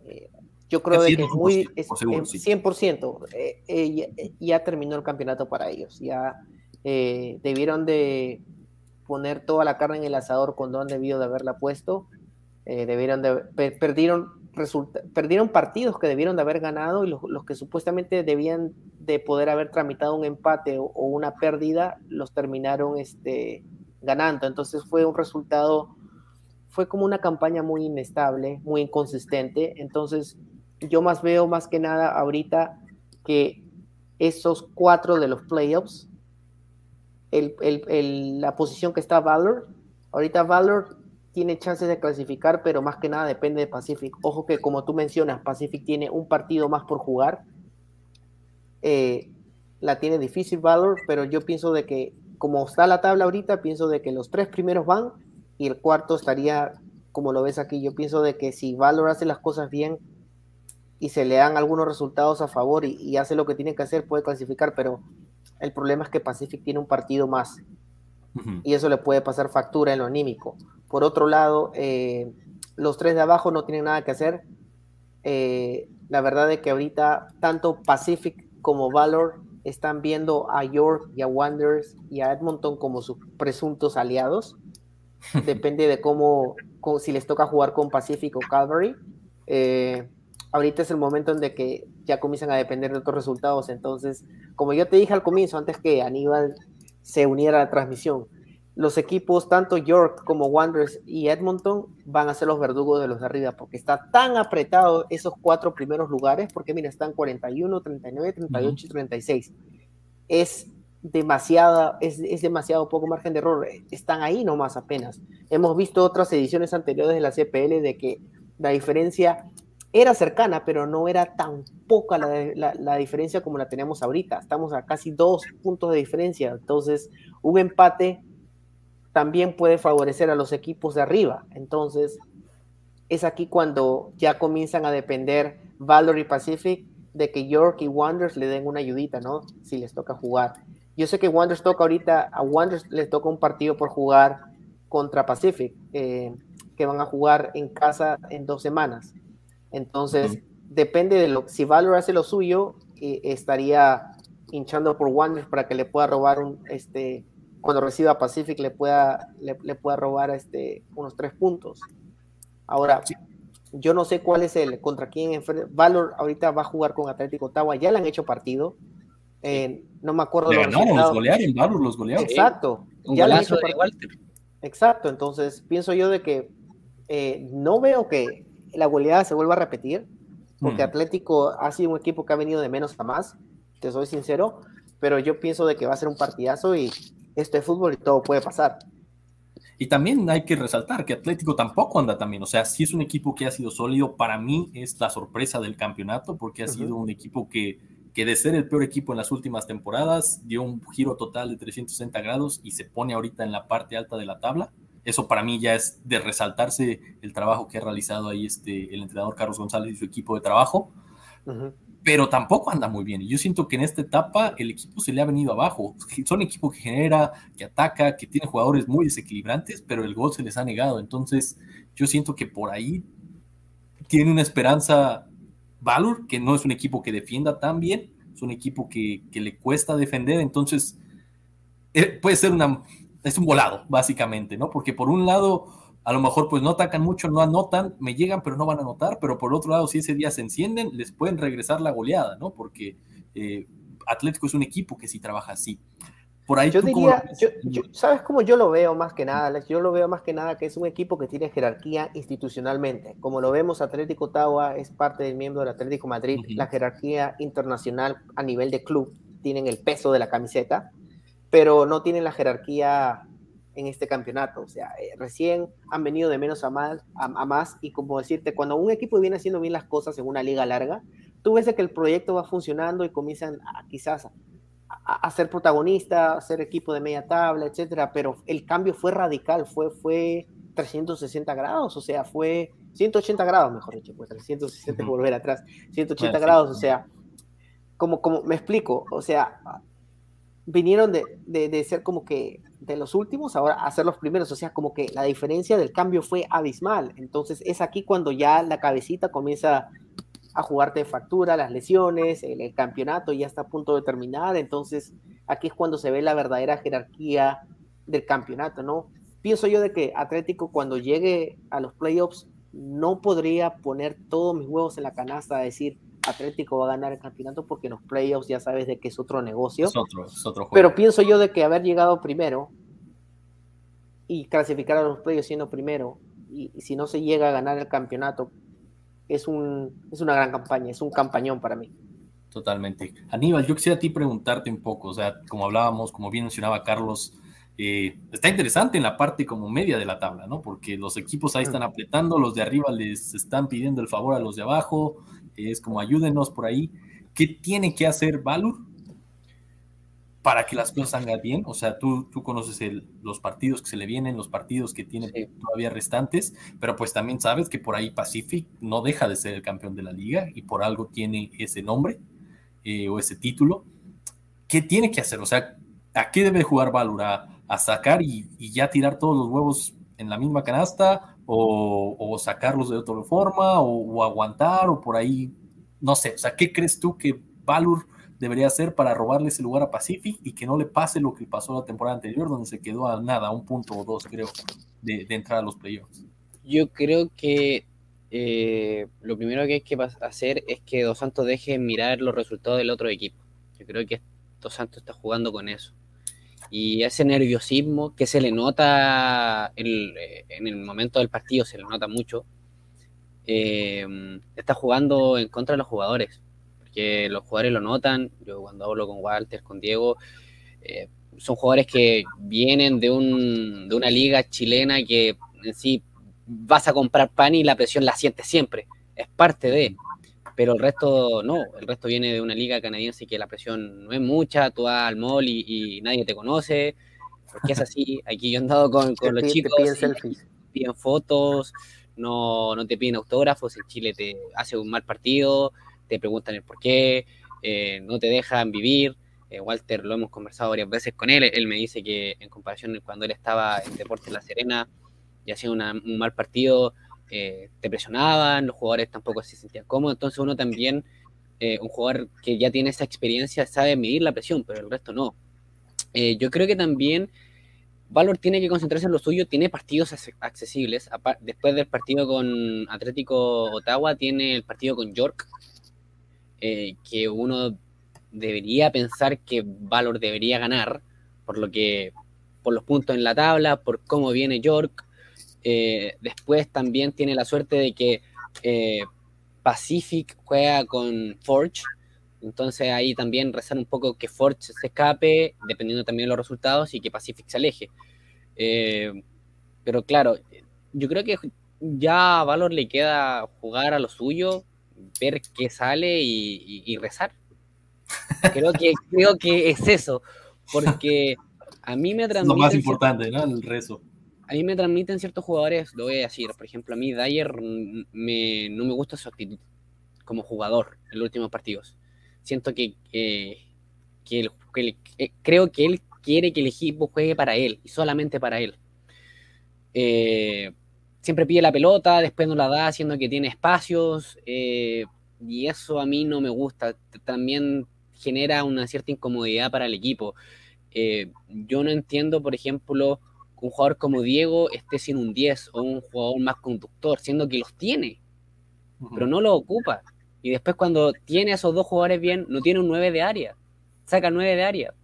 Eh, yo creo de que es muy es, 100%. ya, terminó el campeonato para ellos. Ya debieron de poner toda la carne en el asador cuando han debido de haberla puesto. debieron de perdieron perdieron partidos que debieron de haber ganado y los, que supuestamente debían de poder haber tramitado un empate o, una pérdida, los terminaron este, ganando. Entonces fue un resultado, fue como una campaña muy inestable, muy inconsistente. Entonces yo más veo más que nada ahorita que esos cuatro de los playoffs, la posición que está Valor, ahorita Valor tiene chances de clasificar, pero más que nada depende de Pacific. Ojo que como tú mencionas, Pacific tiene un partido más por jugar. Eh, la tiene difícil Valor, pero yo pienso de que como está la tabla ahorita, pienso de que los tres primeros van y el cuarto estaría, como lo ves aquí, yo pienso de que si Valor hace las cosas bien y se le dan algunos resultados a favor y hace lo que tiene que hacer, puede clasificar, pero el problema es que Pacific tiene un partido más y eso le puede pasar factura en lo anímico. Por otro lado, eh, los tres de abajo no tienen nada que hacer. Eh, la verdad es que ahorita tanto Pacific como Valor están viendo a York y a Wanderers y a Edmonton como sus presuntos aliados. Depende de cómo, si les toca jugar con Pacific o Calvary. Eh, ahorita es el momento en de que ya comienzan a depender de otros resultados. Entonces, como yo te dije al comienzo, antes que Aníbal se uniera a la transmisión. Los equipos, tanto York como Wanderers y Edmonton, van a ser los verdugos de los de arriba, porque está tan apretado esos cuatro primeros lugares, porque mira, están 41, 39, 38 y 36. Es demasiada, es, es, demasiado poco margen de error. Están ahí nomás apenas. Hemos visto otras ediciones anteriores de la CPL de que la diferencia era cercana, pero no era tan poca la, diferencia como la tenemos ahorita. Estamos a casi dos puntos de diferencia. Entonces, un empate también puede favorecer a los equipos de arriba. Entonces, es aquí cuando ya comienzan a depender Valor Pacific de que York y Wanderers le den una ayudita, ¿no? Si les toca jugar. Yo sé que Wanderers toca ahorita, a Wanderers les toca un partido por jugar contra Pacific, eh, que van a jugar en casa en dos semanas. Entonces, depende de lo si Valor hace lo suyo, eh, estaría hinchando por Wanderers para que le pueda robar un, este, cuando reciba Pacific le pueda, le, pueda robar este, unos tres puntos. Ahora, yo no sé cuál es el, contra quién Valor ahorita va a jugar con Atlético Ottawa, ya le han hecho partido. Eh, no me acuerdo. Le ganaron, los golearon, Valor los golearon. Exacto. ya le han hecho Exacto, entonces pienso yo de que eh, no veo que la goleada se vuelva a repetir, porque mm. Atlético ha sido un equipo que ha venido de menos a más, te soy sincero, pero yo pienso de que va a ser un partidazo y esto es fútbol y todo puede pasar. Y también hay que resaltar que Atlético tampoco anda también, o sea, si es un equipo que ha sido sólido, para mí es la sorpresa del campeonato, porque ha sido un equipo que, que de ser el peor equipo en las últimas temporadas, dio un giro total de 360 grados y se pone ahorita en la parte alta de la tabla eso para mí ya es de resaltarse el trabajo que ha realizado ahí este, el entrenador Carlos González y su equipo de trabajo. Pero tampoco anda muy bien. Y yo siento que en esta etapa el equipo se le ha venido abajo. Son equipo que genera, que ataca, que tiene jugadores muy desequilibrantes, pero el gol se les ha negado. Entonces, yo siento que por ahí tiene una esperanza Valor, que no es un equipo que defienda tan bien, es un equipo que, que le cuesta defender. Entonces, eh, puede ser una, es un volado, básicamente, ¿no? Porque por un lado, a lo mejor pues no atacan mucho, no anotan, me llegan, pero no van a anotar, pero por otro lado, si ese día se encienden, les pueden regresar la goleada, ¿no? Porque eh, Atlético es un equipo que sí trabaja así. Por ahí yo diría, ¿sabes cómo yo lo veo más que nada, Alex? Yo lo veo más que nada que es un equipo que tiene jerarquía institucionalmente. Como lo vemos, Atlético Ottawa es parte del miembro del Atlético Madrid, la jerarquía internacional a nivel de club, tienen el peso de la camiseta pero no tienen la jerarquía en este campeonato. O sea, eh, recién han venido de menos a más, a, más, y como decirte, cuando un equipo viene haciendo bien las cosas en una liga larga, tú ves que el proyecto va funcionando y comienzan a, quizás a, ser protagonista, a ser equipo de media tabla, etcétera, pero el cambio fue radical, fue, fue 360 grados, o sea, fue 180 grados, mejor dicho, pues 360 volver atrás, 180 grados, o sea, como, como me explico, o sea, vinieron de, de, ser como que de los últimos ahora a ser los primeros, o sea, como que la diferencia del cambio fue abismal. Entonces es aquí cuando ya la cabecita comienza a jugarte de factura, las lesiones, el, campeonato ya está a punto de terminar, entonces aquí es cuando se ve la verdadera jerarquía del campeonato, ¿no? Pienso yo de que Atlético cuando llegue a los playoffs no podría poner todos mis huevos en la canasta a decir, Atlético va a ganar el campeonato porque en los playoffs ya sabes de que es otro negocio. Es otro, juego. Pero pienso yo de que haber llegado primero y clasificar a los playoffs siendo primero y, si no se llega a ganar el campeonato es, un, es una gran campaña, es un campañón para mí. Totalmente. Aníbal, yo quisiera a ti preguntarte un poco, o sea, como hablábamos, como bien mencionaba Carlos, eh, está interesante en la parte como media de la tabla, ¿no? Porque los equipos ahí están apretando, los de arriba les están pidiendo el favor a los de abajo, es como ayúdenos por ahí. ¿Qué tiene que hacer Valur para que las cosas salgan bien? O sea, tú, tú conoces los partidos que se le vienen, los partidos que tiene todavía restantes, pero pues también sabes que por ahí Pacific no deja de ser el campeón de la liga y por algo tiene ese nombre eh, o ese título. ¿Qué tiene que hacer? O sea, ¿a qué debe jugar Valur? ¿A, sacar y, ya tirar todos los huevos en la misma canasta? O, sacarlos de otra forma, o, aguantar, o por ahí, no sé, o sea, ¿qué crees tú que Valur debería hacer para robarle ese lugar a Pacific y que no le pase lo que pasó la temporada anterior, donde se quedó a nada, un punto o dos, creo, de, entrar a los playoffs? Yo creo que eh, lo primero que hay que hacer es que Dos Santos deje mirar los resultados del otro equipo. Yo creo que Dos Santos está jugando con eso y ese nerviosismo que se le nota eh, en, el momento del partido, se le nota mucho, eh, está jugando en contra de los jugadores, porque los jugadores lo notan, yo cuando hablo con Walter, con Diego, eh, son jugadores que vienen de, un, de una liga chilena que en sí vas a comprar pan y la presión la sientes siempre. es parte de, pero el resto no, el resto viene de una liga canadiense que la presión no es mucha, tú vas al mall y, nadie te conoce, porque es así, aquí yo he andado con, con los chicos, piden, fotos, no, no te piden autógrafos, en Chile te hace un mal partido, te preguntan el por qué, eh, no te dejan vivir, eh, Walter lo hemos conversado varias veces con él, él me dice que en comparación cuando él estaba en Deportes La Serena y hacía un mal partido, eh, te presionaban, los jugadores tampoco se sentían cómodos, entonces uno también, eh, un jugador que ya tiene esa experiencia, sabe medir la presión, pero el resto no. Eh, yo creo que también Valor tiene que concentrarse en lo suyo, tiene partidos accesibles, después del partido con Atlético Ottawa, tiene el partido con York, que uno debería pensar que Valor debería ganar, por lo que por los puntos en la tabla, por cómo viene York, eh, después también tiene la suerte de que eh, Pacific juega con Forge. Entonces ahí también rezar un poco que Forge se escape, dependiendo también de los resultados, y que Pacific se aleje. Eh, pero claro, yo creo que ya a Valor le queda jugar a lo suyo, ver qué sale y, rezar. Creo que, creo que es eso, porque a mí me transmite... Lo más importante, ¿no? El rezo a mí me transmiten ciertos jugadores, lo voy a decir, por ejemplo, a mí Dyer no me gusta su actitud como jugador en los últimos partidos. Siento que, que, eh, creo que él quiere que el equipo juegue para él y solamente para él. Eh, siempre pide la pelota, después no la da, haciendo que tiene espacios, eh, y eso a mí no me gusta. También genera una cierta incomodidad para el equipo. yo no entiendo, por ejemplo, un jugador como Diego esté sin un 10 o un jugador más conductor, siendo que los tiene, pero no lo ocupa. Y después cuando tiene a esos dos jugadores bien, no tiene un 9 de área, saca 9 de área.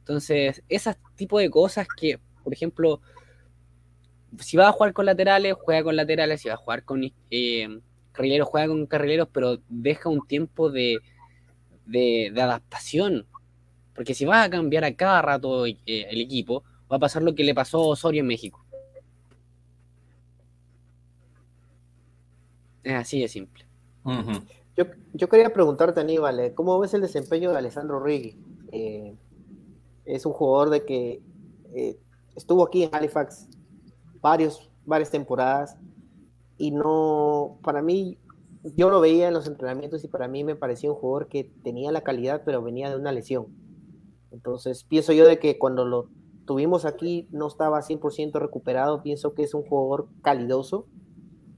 Entonces, ese tipo de cosas que, por ejemplo, si va a jugar con laterales, juega con laterales, si va a jugar con eh, carrileros, juega con carrileros, pero deja un tiempo de, de, adaptación. Porque si vas a cambiar a cada rato eh, el equipo, va a pasar lo que le pasó a Osorio en México. Es así de simple. yo, quería preguntarte, Aníbal, eh, ¿cómo ves el desempeño de Alessandro Riggi? Eh, es un jugador de que eh, estuvo aquí en Halifax varios, varias temporadas y no, para mí, yo lo veía en los entrenamientos y para mí me parecía un jugador que tenía la calidad, pero venía de una lesión. Entonces, pienso yo de que cuando lo tuvimos aquí no estaba 100% recuperado. Pienso que es un jugador calidoso,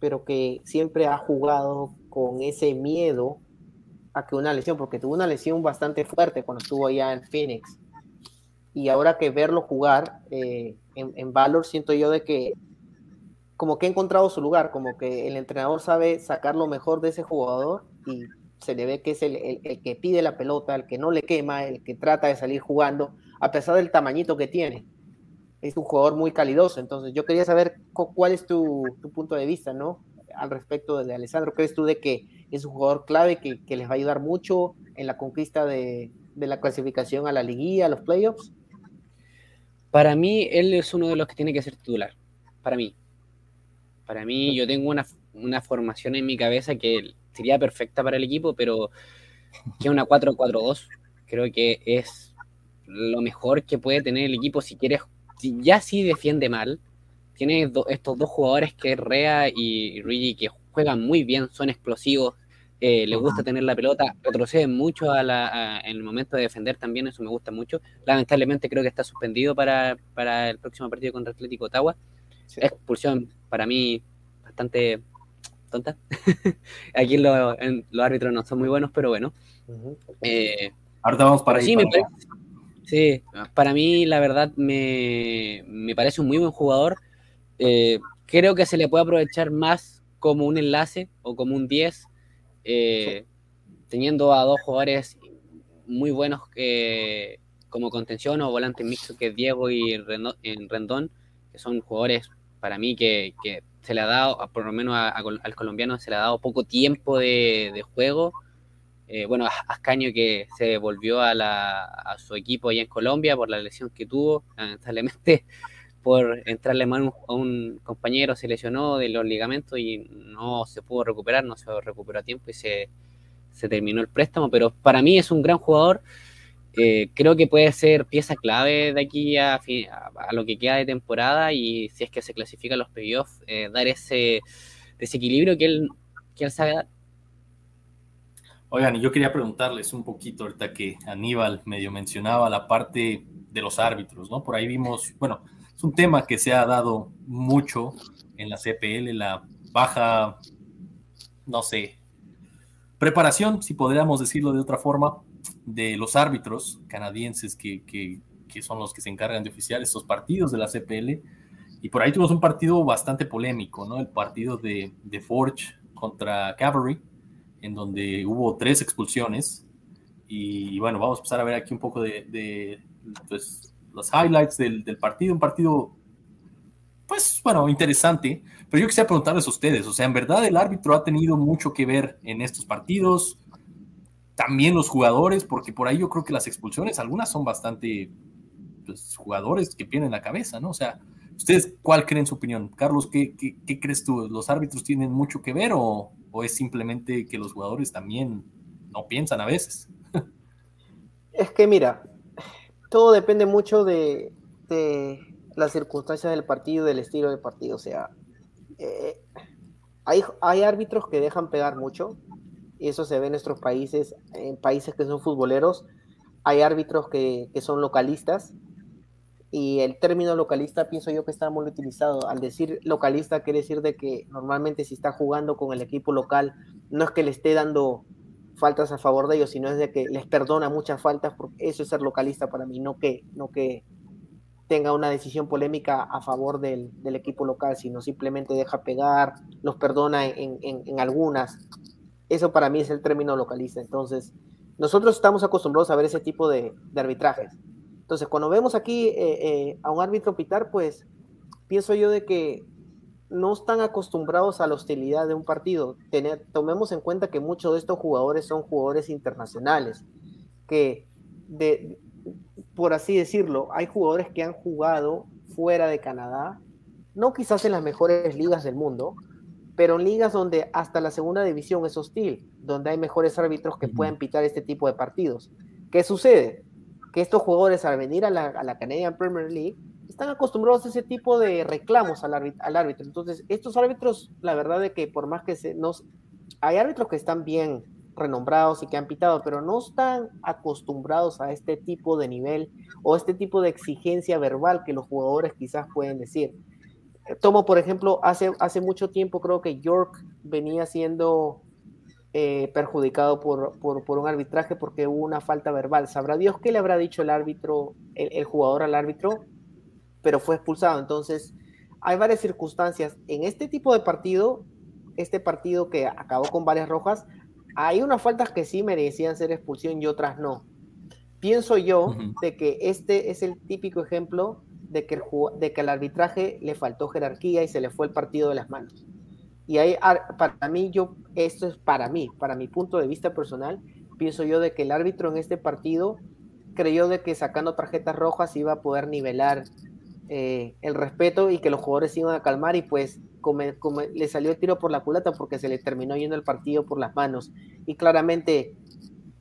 pero que siempre ha jugado con ese miedo a que una lesión, porque tuvo una lesión bastante fuerte cuando estuvo allá en Phoenix. Y ahora que verlo jugar eh, en, Valor, siento yo de que como que ha encontrado su lugar, como que el entrenador sabe sacar lo mejor de ese jugador y se le ve que es el, el que pide la pelota, el que no le quema, el que trata de salir jugando a pesar del tamañito que tiene. Es un jugador muy calidoso, entonces yo quería saber cuál es tu, punto de vista, ¿no? Al respecto de Alessandro, ¿crees tú de que es un jugador clave que, les va a ayudar mucho en la conquista de, la clasificación a la liguilla, a los playoffs? Para mí, él es uno de los que tiene que ser titular. Para mí. Para mí, yo tengo una, una formación en mi cabeza que sería perfecta para el equipo, pero que una 4-4-2 creo que es lo mejor que puede tener el equipo si quieres, ya si defiende mal, tiene estos dos jugadores que es Rea y Rigi que juegan muy bien, son explosivos, eh, les gusta tener la pelota, retroceden mucho a la, en el momento de defender también, eso me gusta mucho. Lamentablemente creo que está suspendido para, para el próximo partido contra Atlético Ottawa. Expulsión para mí bastante tonta. Aquí los árbitros no son muy buenos, pero bueno. Eh, Ahorita vamos para ahí. Sí, para mí la verdad me, parece un muy buen jugador. Eh, creo que se le puede aprovechar más como un enlace o como un 10, eh, teniendo a dos jugadores muy buenos que como contención o volante mixto, que es Diego y Rendón, que son jugadores para mí que, se le ha dado, por lo menos al colombiano se le ha dado poco tiempo de, de juego eh, bueno, Ascaño que se volvió a, su equipo allá en Colombia por la lesión que tuvo, lamentablemente por entrarle mal a un compañero, se lesionó de los ligamentos y no se pudo recuperar, no se recuperó a tiempo y se, se terminó el préstamo, pero para mí es un gran jugador. Eh, creo que puede ser pieza clave de aquí a, a, lo que queda de temporada y si es que se clasifica los playoffs, eh, dar ese desequilibrio que él, que él sabe dar. Oigan, y yo quería preguntarles un poquito ahorita que Aníbal medio mencionaba la parte de los árbitros, ¿no? Por ahí vimos, bueno, es un tema que se ha dado mucho en la CPL, la baja, no sé, preparación, si podríamos decirlo de otra forma, de los árbitros canadienses que, que, son los que se encargan de oficiar estos partidos de la CPL. Y por ahí tuvimos un partido bastante polémico, ¿no? El partido de, de Forge contra Cavalry, en donde hubo tres expulsiones. Y bueno, vamos a empezar a ver aquí un poco de, de pues, los highlights del, del, partido. Un partido, pues bueno, interesante. Pero yo quisiera preguntarles a ustedes, o sea, ¿en verdad el árbitro ha tenido mucho que ver en estos partidos? También los jugadores, porque por ahí yo creo que las expulsiones, algunas son bastante pues, jugadores que pierden la cabeza, ¿no? O sea, ¿ustedes cuál creen su opinión? Carlos, ¿qué, crees tú? ¿Los árbitros tienen mucho que ver o, es simplemente que los jugadores también no piensan a veces? Es que mira, todo depende mucho de, las circunstancias del partido, del estilo del partido. O sea, eh, hay, hay árbitros que dejan pegar mucho, y eso se ve en nuestros países, en países que son futboleros. Hay árbitros que son localistas, y el término localista pienso yo que está muy utilizado. Al decir localista quiere decir de que normalmente si está jugando con el equipo local, no es que le esté dando faltas a favor de ellos, sino es de que les perdona muchas faltas, porque eso es ser localista para mí, no que, no que tenga una decisión polémica a favor del, equipo local, sino simplemente deja pegar, los perdona en, algunas. Eso para mí es el término localista. Entonces, nosotros estamos acostumbrados a ver ese tipo de arbitrajes. Entonces, cuando vemos aquí eh, eh, a un árbitro pitar, pues pienso yo de que no están acostumbrados a la hostilidad de un partido. Tener, tomemos en cuenta que muchos de estos jugadores son jugadores internacionales, que de, por así decirlo, hay jugadores que han jugado fuera de Canadá, no quizás en las mejores ligas del mundo, pero en ligas donde hasta la segunda división es hostil, donde hay mejores árbitros que pueden pitar este tipo de partidos. ¿Qué sucede? Que estos jugadores al venir a la, Canadian Premier League están acostumbrados a ese tipo de reclamos al, árbitro. Entonces, estos árbitros, la verdad es que por más que se nos... Hay árbitros que están bien renombrados y que han pitado, pero no están acostumbrados a este tipo de nivel o este tipo de exigencia verbal que los jugadores quizás pueden decir. Tomo, por ejemplo, hace, hace mucho tiempo creo que York venía siendo eh, perjudicado por, por, por, un arbitraje porque hubo una falta verbal. Sabrá Dios qué le habrá dicho el árbitro, el, el, jugador al árbitro, pero fue expulsado. Entonces, hay varias circunstancias. En este tipo de partido, este partido que acabó con varias rojas, hay unas faltas que sí merecían ser expulsión y otras no. Pienso yo uh -huh. de que este es el típico ejemplo de que, el, de que el arbitraje le faltó jerarquía y se le fue el partido de las manos. Y ahí, para mí, yo, esto es para mí, para mi punto de vista personal, pienso yo de que el árbitro en este partido creyó de que sacando tarjetas rojas iba a poder nivelar eh, el respeto y que los jugadores iban a calmar y pues come, le salió el tiro por la culata porque se le terminó yendo el partido por las manos y claramente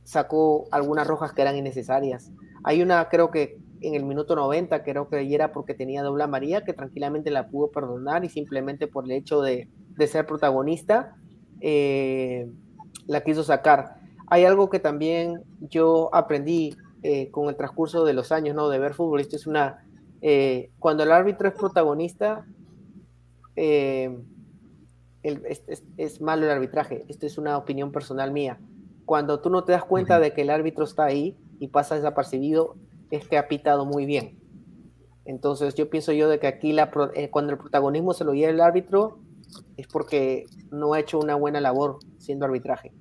sacó algunas rojas que eran innecesarias. Hay una, creo que en el minuto 90, creo que era porque tenía doble amarilla, que tranquilamente la pudo perdonar y simplemente por el hecho de, de ser protagonista, eh, la quiso sacar. Hay algo que también yo aprendí eh, con el transcurso de los años, ¿no? De ver fútbol, esto es una... Eh, cuando el árbitro es protagonista, el, es, es, es, malo el arbitraje. Esto es una opinión personal mía. Cuando tú no te das cuenta uh -huh. de que el árbitro está ahí y pasa desapercibido, es que ha pitado muy bien. Entonces yo pienso yo de que aquí la, eh, cuando el protagonismo se lo lleva el árbitro es porque no ha hecho una buena labor siendo arbitraje.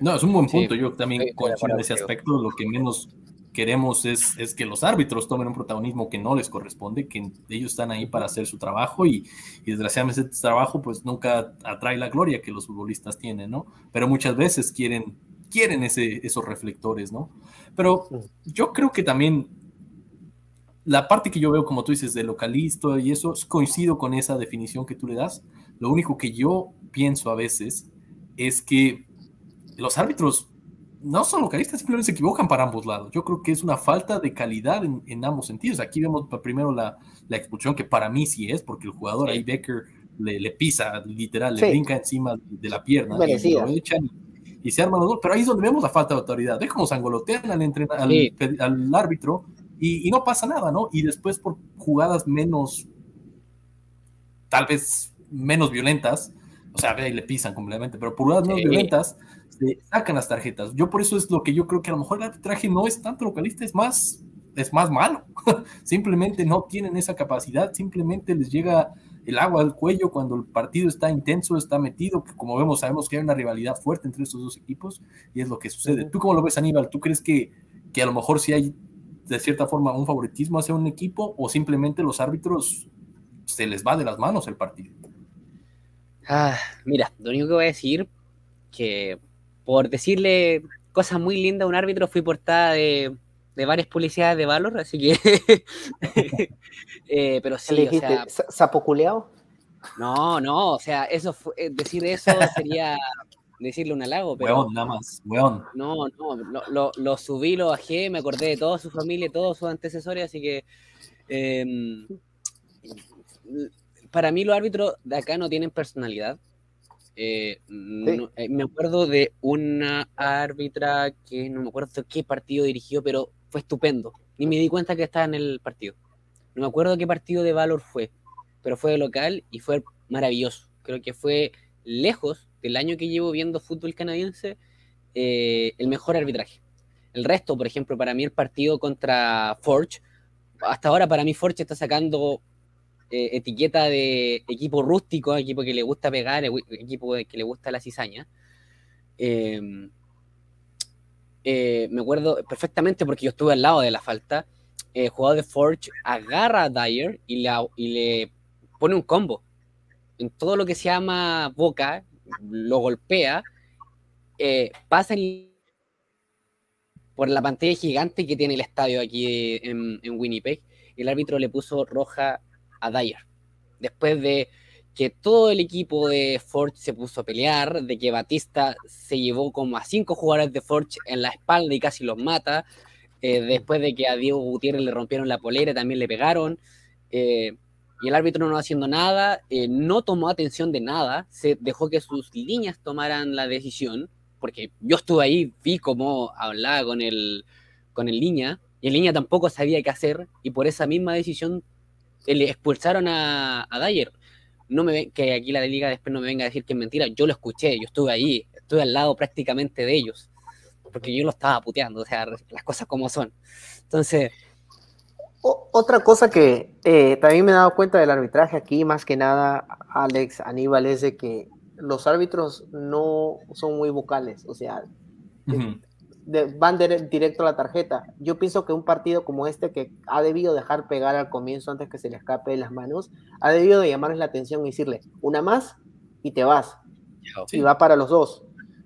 No, es un buen punto. Sí, yo también coincido en ese aspecto. Lo que menos queremos es, es, que los árbitros tomen un protagonismo que no les corresponde, que ellos están ahí para hacer su trabajo y, y desgraciadamente ese trabajo pues nunca atrae la gloria que los futbolistas tienen, ¿no? Pero muchas veces quieren quieren ese, esos reflectores, ¿no? Pero yo creo que también la parte que yo veo, como tú dices, de localista y eso, coincido con esa definición que tú le das. Lo único que yo pienso a veces es que los árbitros no son localistas, simplemente se equivocan para ambos lados. Yo creo que es una falta de calidad en, ambos sentidos. Aquí vemos primero la, la, expulsión, que para mí sí es, porque el jugador ahí, Becker, le, pisa, literal, le brinca encima de la pierna y lo echan y, se arman los dos. Pero ahí es donde vemos la falta de autoridad. Es como sangolotean al, al, al árbitro y, no pasa nada, ¿no? Y después por jugadas menos, tal vez menos violentas, o sea, ve y le pisan completamente, pero por jugadas menos violentas, se sacan las tarjetas. Yo por eso es lo que yo creo que a lo mejor el arbitraje no es tanto localista, es más, es más malo. simplemente no tienen esa capacidad, simplemente les llega el agua al cuello cuando el partido está intenso, está metido, que como vemos, sabemos que hay una rivalidad fuerte entre estos dos equipos y es lo que sucede. ¿Tú cómo lo ves, Aníbal? ¿Tú crees que, que a lo mejor si hay de cierta forma un favoritismo hacia un equipo o simplemente los árbitros se les va de las manos el partido? Ah, mira, lo único que voy a decir que por decirle cosas muy lindas a un árbitro fui portada de, de varias publicidades de Valor, así que eh, pero sí, o sea, ¿Sapoculeado? No, no, o sea, eso eh, decir eso sería decirle un halago, pero. Weón, nada más, weón. No, no, lo, lo, subí, lo bajé, me acordé de toda su familia, todos sus antecesores, así que. Em, para mí, los árbitros de acá no tienen personalidad. Eh, eh, me acuerdo de una árbitra que no me acuerdo qué partido dirigió, pero fue estupendo. Ni me di cuenta que estaba en el partido. No me acuerdo qué partido de Valor fue, pero fue de local y fue maravilloso. Creo que fue lejos del año que llevo viendo fútbol canadiense, eh, el mejor arbitraje. El resto, por ejemplo, para mí el partido contra Forge, hasta ahora para mí Forge está sacando eh, etiqueta de equipo rústico, equipo que le gusta pegar, equipo que le gusta la cizaña. Em, eh, me acuerdo perfectamente porque yo estuve al lado de la falta. El jugador de Forge agarra a Dyer y, le pone un combo. En todo lo que se llama boca, lo golpea, eh, pasa por la pantalla gigante que tiene el estadio aquí en, Winnipeg, el árbitro le puso roja a Dyer. Después de que todo el equipo de Forge se puso a pelear, de que Batista se llevó como a cinco jugadores de Forge en la espalda y casi los mata, eh, después de que a Diego Gutiérrez le rompieron la polera, también le pegaron. Eh, y el árbitro no haciendo nada, eh, no tomó atención de nada, dejó que sus líneas tomaran la decisión, porque yo estuve ahí, vi cómo hablaba con el, con el línea, y el línea tampoco sabía qué hacer, y por esa misma decisión le expulsaron a, a Dyer. No me que aquí la de liga después no me venga a decir que es mentira, yo lo escuché, yo estuve ahí, estuve al lado prácticamente de ellos, porque yo lo estaba puteando, o sea, las cosas como son. Entonces, otra cosa que eh, también me he dado cuenta del arbitraje aquí, más que nada, Alex, Aníbal, es de que los árbitros no son muy vocales, o sea, van directo a la tarjeta. Yo pienso que un partido como este, que ha debido dejar pegar al comienzo antes que se le escape de las manos, ha debido de llamarles la atención y decirle, una más y te vas. Y va para los dos.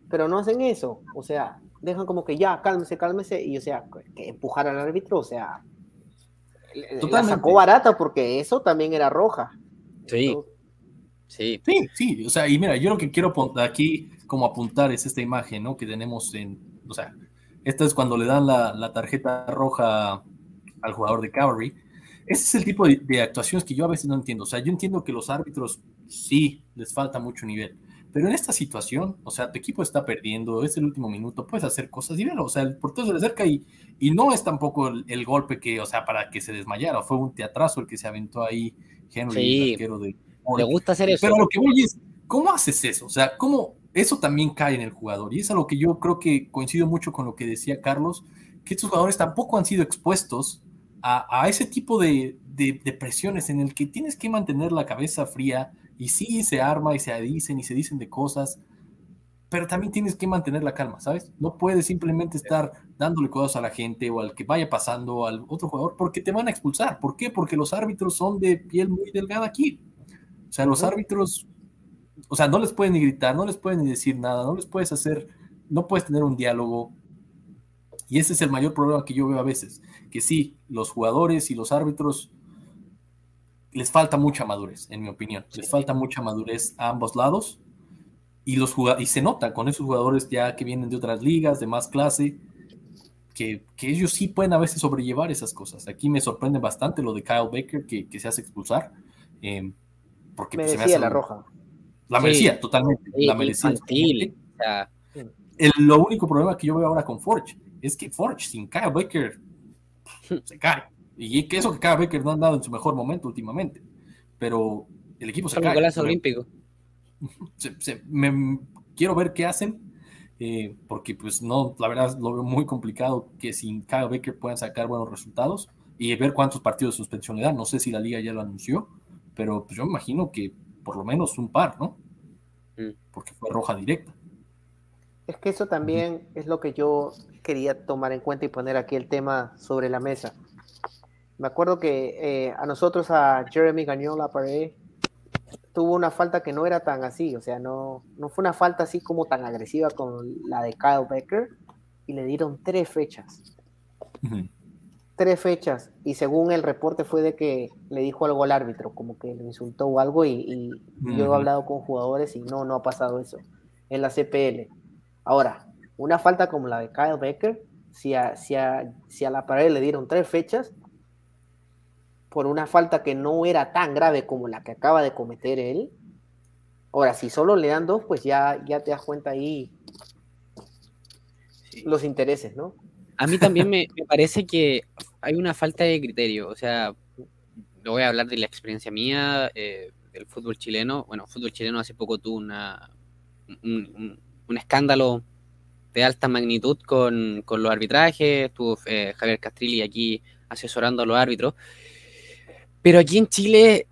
Pero no hacen eso, o sea, dejan como que ya, cálmese, cálmese, y o sea, que empujar al árbitro, o sea, la sacó barata porque eso también era roja. Sí. Sí. Sí, sí. O sea, y mira, yo lo que quiero aquí como apuntar es esta imagen, ¿no? Que tenemos en, o sea, esta es cuando le dan la, tarjeta roja al jugador de Cavalry. Ese es el tipo de, de, actuaciones que yo a veces no entiendo. O sea, yo entiendo que los árbitros sí les falta mucho nivel, pero en esta situación, o sea, tu equipo está perdiendo, es el último minuto, puedes hacer cosas y o sea, el portero se le acerca y, y no es tampoco el, golpe que, o sea, para que se desmayara, fue un teatrazo el que se aventó ahí Henry, sí, el de... Le gusta hacer eso. Pero lo que voy es, ¿cómo haces eso? O sea, ¿cómo eso también cae en el jugador? Y es algo que yo creo que coincido mucho con lo que decía Carlos, que estos jugadores tampoco han sido expuestos a, a ese tipo de, de, de presiones en el que tienes que mantener la cabeza fría, y sí, se arma y se dicen y se dicen de cosas, pero también tienes que mantener la calma, ¿sabes? No puedes simplemente estar dándole cosas a la gente o al que vaya pasando al otro jugador porque te van a expulsar. ¿Por qué? Porque los árbitros son de piel muy delgada aquí. O sea, los árbitros, o sea, no les pueden ni gritar, no les pueden ni decir nada, no les puedes hacer, no puedes tener un diálogo. Y ese es el mayor problema que yo veo a veces, que sí, los jugadores y los árbitros les falta mucha madurez, en mi opinión. Les falta mucha madurez a ambos lados. Y, los y se nota con esos jugadores ya que vienen de otras ligas, de más clase, que, ellos sí pueden a veces sobrellevar esas cosas. Aquí me sorprende bastante lo de Kyle Baker, que, se hace expulsar. Eh, porque pues, merecía la roja. La merecía, totalmente. la merecía. lo único problema que yo veo ahora con Forge es que Forge sin Kyle Baker se cae. Y que eso que Kyle Baker no ha andado en su mejor momento últimamente. Pero el equipo se cae. olímpico. me, quiero ver qué hacen. Eh, porque pues no, la verdad lo veo muy complicado que sin Kyle Baker puedan sacar buenos resultados y ver cuántos partidos de suspensión le dan. No sé si la liga ya lo anunció, pero pues yo me imagino que por lo menos un par, ¿no? Mm. Porque fue roja directa. Es que eso también es lo que yo quería tomar en cuenta y poner aquí el tema sobre la mesa. Me acuerdo que eh, a nosotros, a Jeremy Gagnola Pared, tuvo una falta que no era tan así, o sea, no, no fue una falta así como tan agresiva como la de Kyle Becker, y le dieron tres fechas. Tres fechas, y según el reporte fue de que le dijo algo al árbitro, como que le insultó o algo, y, yo he hablado con jugadores y no, no ha pasado eso en la CPL. Ahora, una falta como la de Kyle Becker, si a, si si a la pared le dieron tres fechas, por una falta que no era tan grave como la que acaba de cometer él. Ahora, si solo le dan dos, pues ya, ya te das cuenta ahí los intereses, ¿no? A mí también me, parece que hay una falta de criterio. O sea, lo voy a hablar de la experiencia mía eh, del fútbol chileno. Bueno, fútbol chileno hace poco tuvo una, un, escándalo de alta magnitud con, los arbitrajes. Estuvo eh, Javier Castrilli aquí asesorando a los árbitros. Pero aquí en Chile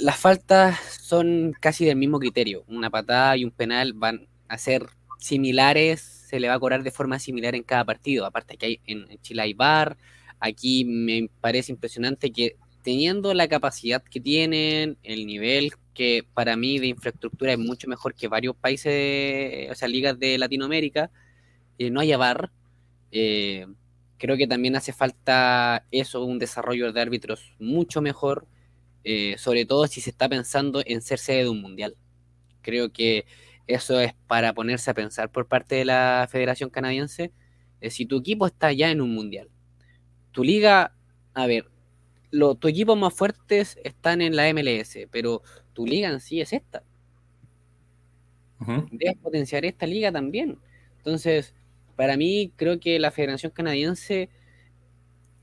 las faltas son casi del mismo criterio. Una patada y un penal van a ser similares, se le va a cobrar de forma similar en cada partido. Aparte que hay, en Chile hay bar, aquí me parece impresionante que teniendo la capacidad que tienen, el nivel que para mí de infraestructura es mucho mejor que varios países, o sea, ligas de Latinoamérica, eh, no haya bar. Eh, Creo que también hace falta eso, un desarrollo de árbitros mucho mejor, eh, sobre todo si se está pensando en ser sede de un mundial. Creo que eso es para ponerse a pensar por parte de la Federación Canadiense. Eh, si tu equipo está ya en un mundial, tu liga, a ver, lo, tu equipo más fuertes están en la MLS, pero tu liga en sí es esta. Debes potenciar esta liga también. Entonces, para mí creo que la Federación Canadiense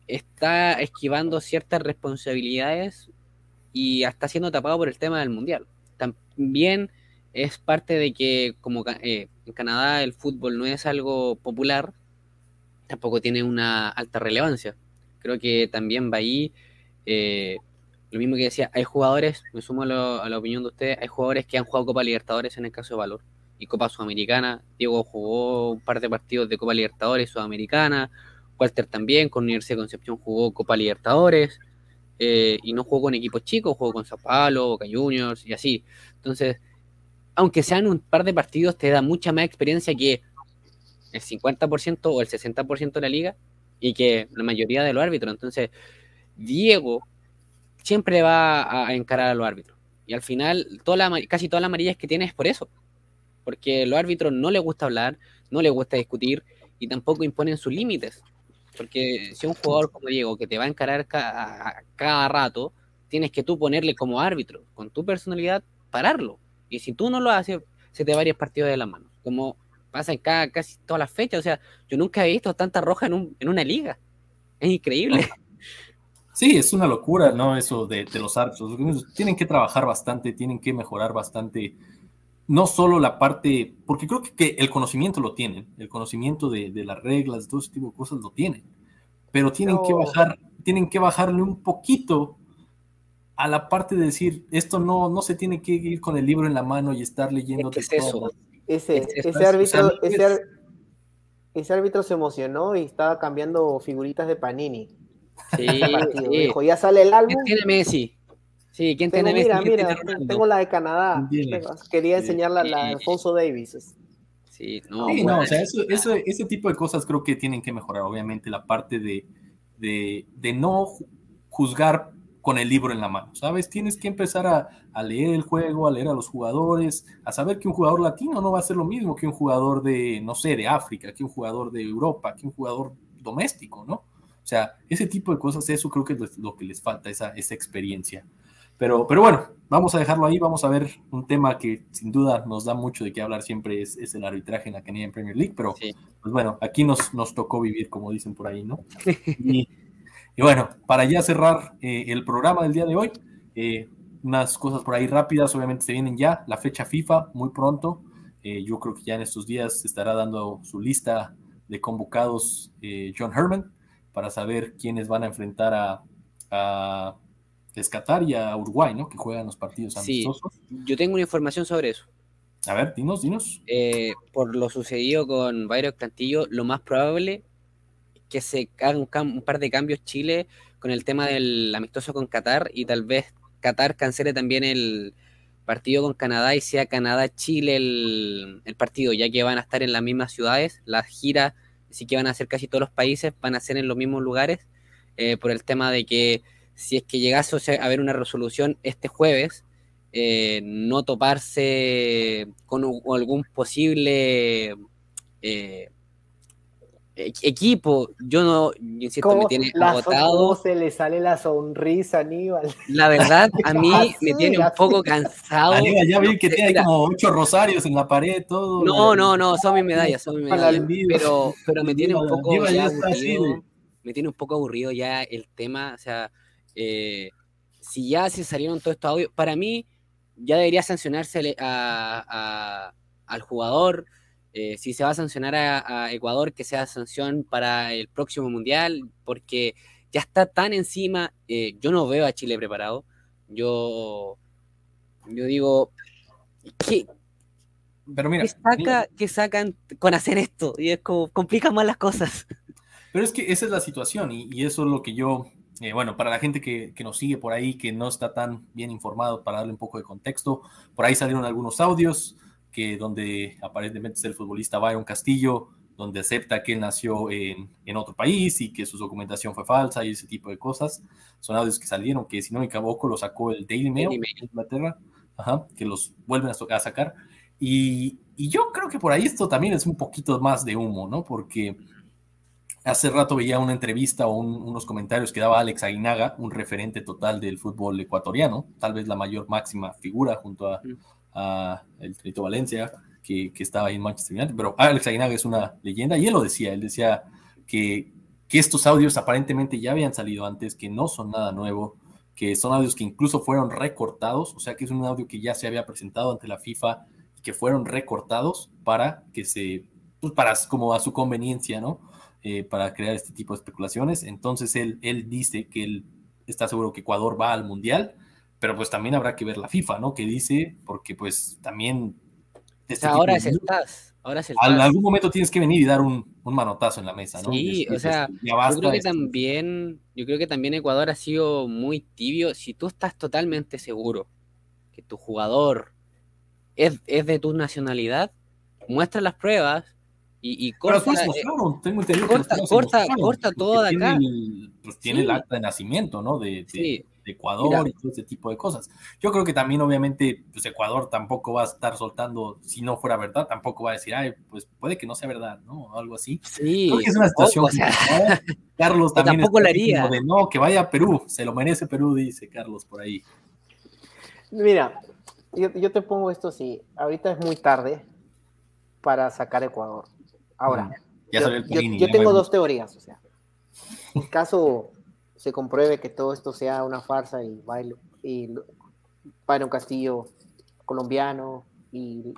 está esquivando ciertas responsabilidades y está siendo tapado por el tema del Mundial. También es parte de que como eh, en Canadá el fútbol no es algo popular, tampoco tiene una alta relevancia. Creo que también va ahí, eh, lo mismo que decía, hay jugadores, me sumo a, a, la opinión de ustedes, hay jugadores que han jugado Copa Libertadores en el caso de Valor y Copa Sudamericana. Diego jugó un par de partidos de Copa Libertadores Sudamericana. Walter también, con Universidad de Concepción jugó Copa Libertadores. Eh, y no jugó con equipos chicos, jugó con Sao Paulo, Boca Juniors y así. Entonces, aunque sean un par de partidos, te da mucha más experiencia que el 50% o el 60% de la liga y que la mayoría de los árbitros. Entonces, Diego siempre va a encarar a los árbitros. Y al final, toda la, casi todas las amarillas que tiene es por eso porque a los árbitros no les gusta hablar, no les gusta discutir y tampoco imponen sus límites. Porque si un jugador como Diego que te va a encarar cada, rato, tienes que tú ponerle como árbitro, con tu personalidad, pararlo. Y si tú no lo haces, se te varios partidos de las manos. Como pasa en cada, casi todas las fechas. O sea, yo nunca he visto tanta roja en, un, en una liga. Es increíble. Sí, es una locura, ¿no? Eso de, de los árbitros. Tienen que trabajar bastante, tienen que mejorar bastante no solo la parte, porque creo que, el conocimiento lo tienen, el conocimiento de, las reglas, todo ese tipo de cosas lo tienen, pero tienen que bajar, tienen que bajarle un poquito a la parte de decir, esto no, no se tiene que ir con el libro en la mano y estar leyendo. Es eso. Ese, ese, árbitro, ese, árbitro se emocionó y estaba cambiando figuritas de Panini. Sí, Dijo, ya sale el álbum. Tiene Messi. Sí, ¿quién tiene Mira, mira, tengo la de Canadá. Quería enseñarla a la Alfonso Davis. Sí, no, Sí, no, o sea, eso, eso- ese tipo de cosas creo que tienen que mejorar, obviamente, la parte de, de, de no ju- juzgar con el libro en la mano, ¿sabes? Tienes que empezar a, a leer el juego, a leer a los jugadores, a saber que un jugador latino no va a ser lo mismo que un jugador de, no sé, de África, que un jugador de Europa, que un jugador doméstico, ¿no? O sea, ese tipo de cosas, eso creo que es lo que les falta, esa, esa experiencia. Pero, pero bueno, vamos a dejarlo ahí, vamos a ver un tema que sin duda nos da mucho de qué hablar siempre, es, es el arbitraje en la Canadian Premier League, pero Sí. pues bueno, aquí nos, nos tocó vivir, como dicen por ahí, ¿no? Y, y bueno, para ya cerrar eh, el programa del día de hoy, eh, unas cosas por ahí rápidas, obviamente se vienen ya, la fecha FIFA muy pronto, eh, yo creo que ya en estos días se estará dando su lista de convocados John Herman para saber quiénes van a enfrentar a, a es Qatar y a Uruguay, ¿no? Que juegan los partidos Sí. amistosos. Yo tengo una información sobre eso. A ver, dinos, dinos. Por lo sucedido con Byron Cantillo, lo más probable que se haga un, un par de cambios Chile con el tema del amistoso con Qatar y tal vez Qatar cancele también el partido con Canadá y sea Canadá-Chile el, el partido, ya que van a estar en las mismas ciudades, las giras, sí que van a hacer casi todos los países, van a ser en los mismos lugares, eh, por el tema de que si es que llegase a haber una resolución este jueves, eh, no toparse con algún posible eh, equipo. Yo no, yo insisto, me ¿Cómo, tiene agotado. se le sale la sonrisa, Aníbal? La verdad, a mí Así, me tiene un poco cansado. Aníbal, ya vi que tiene Mira, como ocho rosarios en la pared, todo. No, no, no, son mis medallas, son mis medallas. Pero, pero me tiene un poco ya ya está así aburrido. Me tiene un poco aburrido ya el tema. O sea, eh, si ya se salieron todos estos audios, para mí ya debería sancionarse a- a- al jugador. Eh, si se va a sancionar a, a Ecuador, que sea sanción para el próximo mundial, porque ya está tan encima. eh, yo no veo a Chile preparado. Yo, yo digo, ¿qué, Pero mira, ¿Qué, saca, qué sacan con hacer esto? Y es como, complica más las cosas. pero es que esa es la situación y, y eso es lo que yo, eh, bueno, para la gente que, que nos sigue por ahí, que no está tan bien informado, para darle un poco de contexto, por ahí salieron algunos audios que donde aparentemente es el futbolista Byron Castillo, donde acepta que él nació en, en otro país y que su documentación fue falsa y ese tipo de cosas. Son audios que salieron, que si no me equivoco lo sacó el Daily Mail de Inglaterra, ajá, que los vuelven a, a sacar. Y, y yo creo que por ahí esto también es un poquito más de humo, ¿no? Porque hace rato veía una entrevista o un- unos comentarios que daba Alex Aguinaga, un referente total del fútbol ecuatoriano, tal vez la mayor máxima figura junto a. a el Trito Valencia, que, que estaba en Manchester United, pero Alex Aguinaga es una leyenda y él lo decía, él decía que, que estos audios aparentemente ya habían salido antes, que no son nada nuevo, que son audios que incluso fueron recortados, o sea que es un audio que ya se había presentado ante la FIFA que fueron recortados para que se, pues para como a su conveniencia, ¿no? Eh, para crear este tipo de especulaciones. Entonces él, él dice que él está seguro que Ecuador va al Mundial, pero pues también habrá que ver la FIFA, ¿no? Que dice, porque pues también... Este ahora es el TAS. Ahora es el al- algún momento tienes que venir y dar un, un manotazo en la mesa, ¿no? Sí, o sea, pues, Yo creo que esto- también, yo creo que también Ecuador ha sido muy tibio. Si tú estás totalmente seguro que tu jugador es, es de tu nacionalidad, muestra las pruebas y, y Pero corta, se eh, mostraron, tengo entendido corta- corta- corta todo de acá. el- pues tiene el Sí. acta de nacimiento, ¿no? De, de- sí, de Ecuador Mira. y todo ese tipo de cosas. Yo creo que también, obviamente, pues Ecuador tampoco va a estar soltando, si no fuera verdad, tampoco va a decir, ay, pues puede que no sea verdad, ¿no? O algo así. sí. Creo que es una situación. o sea. Carlos también. tampoco así haría. como de, no, que vaya a Perú, se lo merece Perú, dice Carlos por ahí. Mira, yo, yo te pongo esto así. Ahorita es muy tarde para sacar Ecuador. Ahora, Mm, Ya yo, el yo- tengo dos teorías. O sea, en caso se compruebe que todo esto sea una farsa y bailo y Byron Castillo colombiano y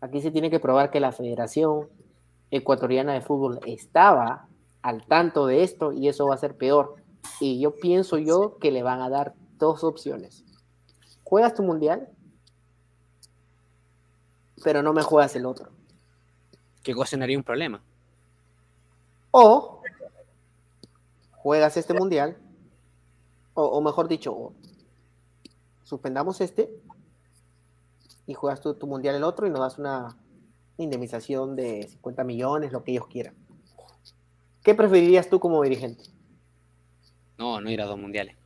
aquí se tiene que probar que la Federación Ecuatoriana de Fútbol estaba al tanto de esto y eso va a ser peor. Y yo pienso yo que le van a dar dos opciones. Juegas tu mundial, pero no me juegas el otro. que ocasionaría un problema. O juegas este mundial, o, o mejor dicho, o suspendamos este y juegas tu, tu mundial el otro y nos das una, indemnización de 50 millones, lo que ellos quieran. ¿Qué preferirías tú como dirigente? No, no ir a dos mundiales.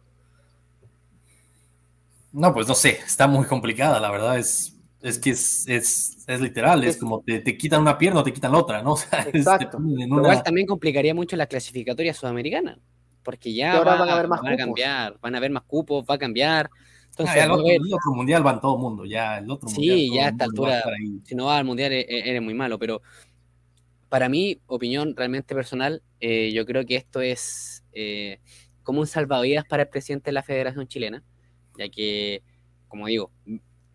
No, pues no sé, está muy complicada, la verdad es, es que es, es, es literal, es, como te, te, quitan una pierna o te quitan la otra, ¿no? O sea, Exacto. una... Igual también complicaría mucho la clasificatoria sudamericana, porque ya ahora va, van a haber más van a cambiar, van a haber más cupos, va a cambiar. Entonces, Ah, ya el, otro, el otro mundial va en todo mundo, ya el otro Sí, mundial. todo ya a el esta altura- si no vas al mundial e- e- eres muy malo, pero para mi opinión realmente personal, eh, yo creo que esto es eh, como un salvavidas para el presidente de la Federación Chilena, ya que, como digo,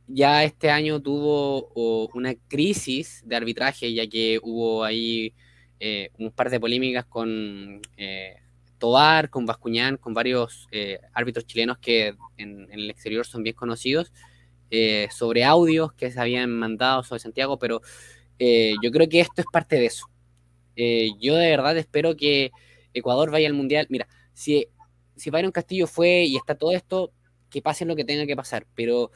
ya este año tuvo una crisis de arbitraje, ya que hubo ahí eh, un par de polémicas con eh, Tobar, con Bascuñán, con varios eh, árbitros chilenos que en, el exterior son bien conocidos, eh, sobre audios que se habían mandado sobre Santiago, pero eh, yo creo que esto es parte de eso. Yo de verdad espero que Ecuador vaya al Mundial. Mira, si, si Castillo fue y está todo esto, que pase lo que tenga que pasar, pero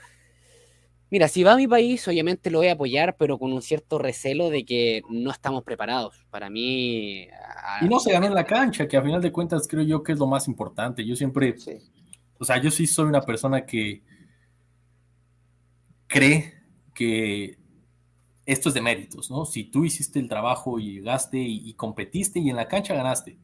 mira, si va a mi país, obviamente lo voy a apoyar, pero con un cierto recelo de que no estamos preparados. Para mí... a- Y no se ganó en la cancha, que a final de cuentas creo yo que es lo más importante. Yo siempre, Sí. o sea, yo sí soy una persona que cree que esto es de méritos, ¿no? Si tú hiciste el trabajo y llegaste y, y competiste y en la cancha ganaste,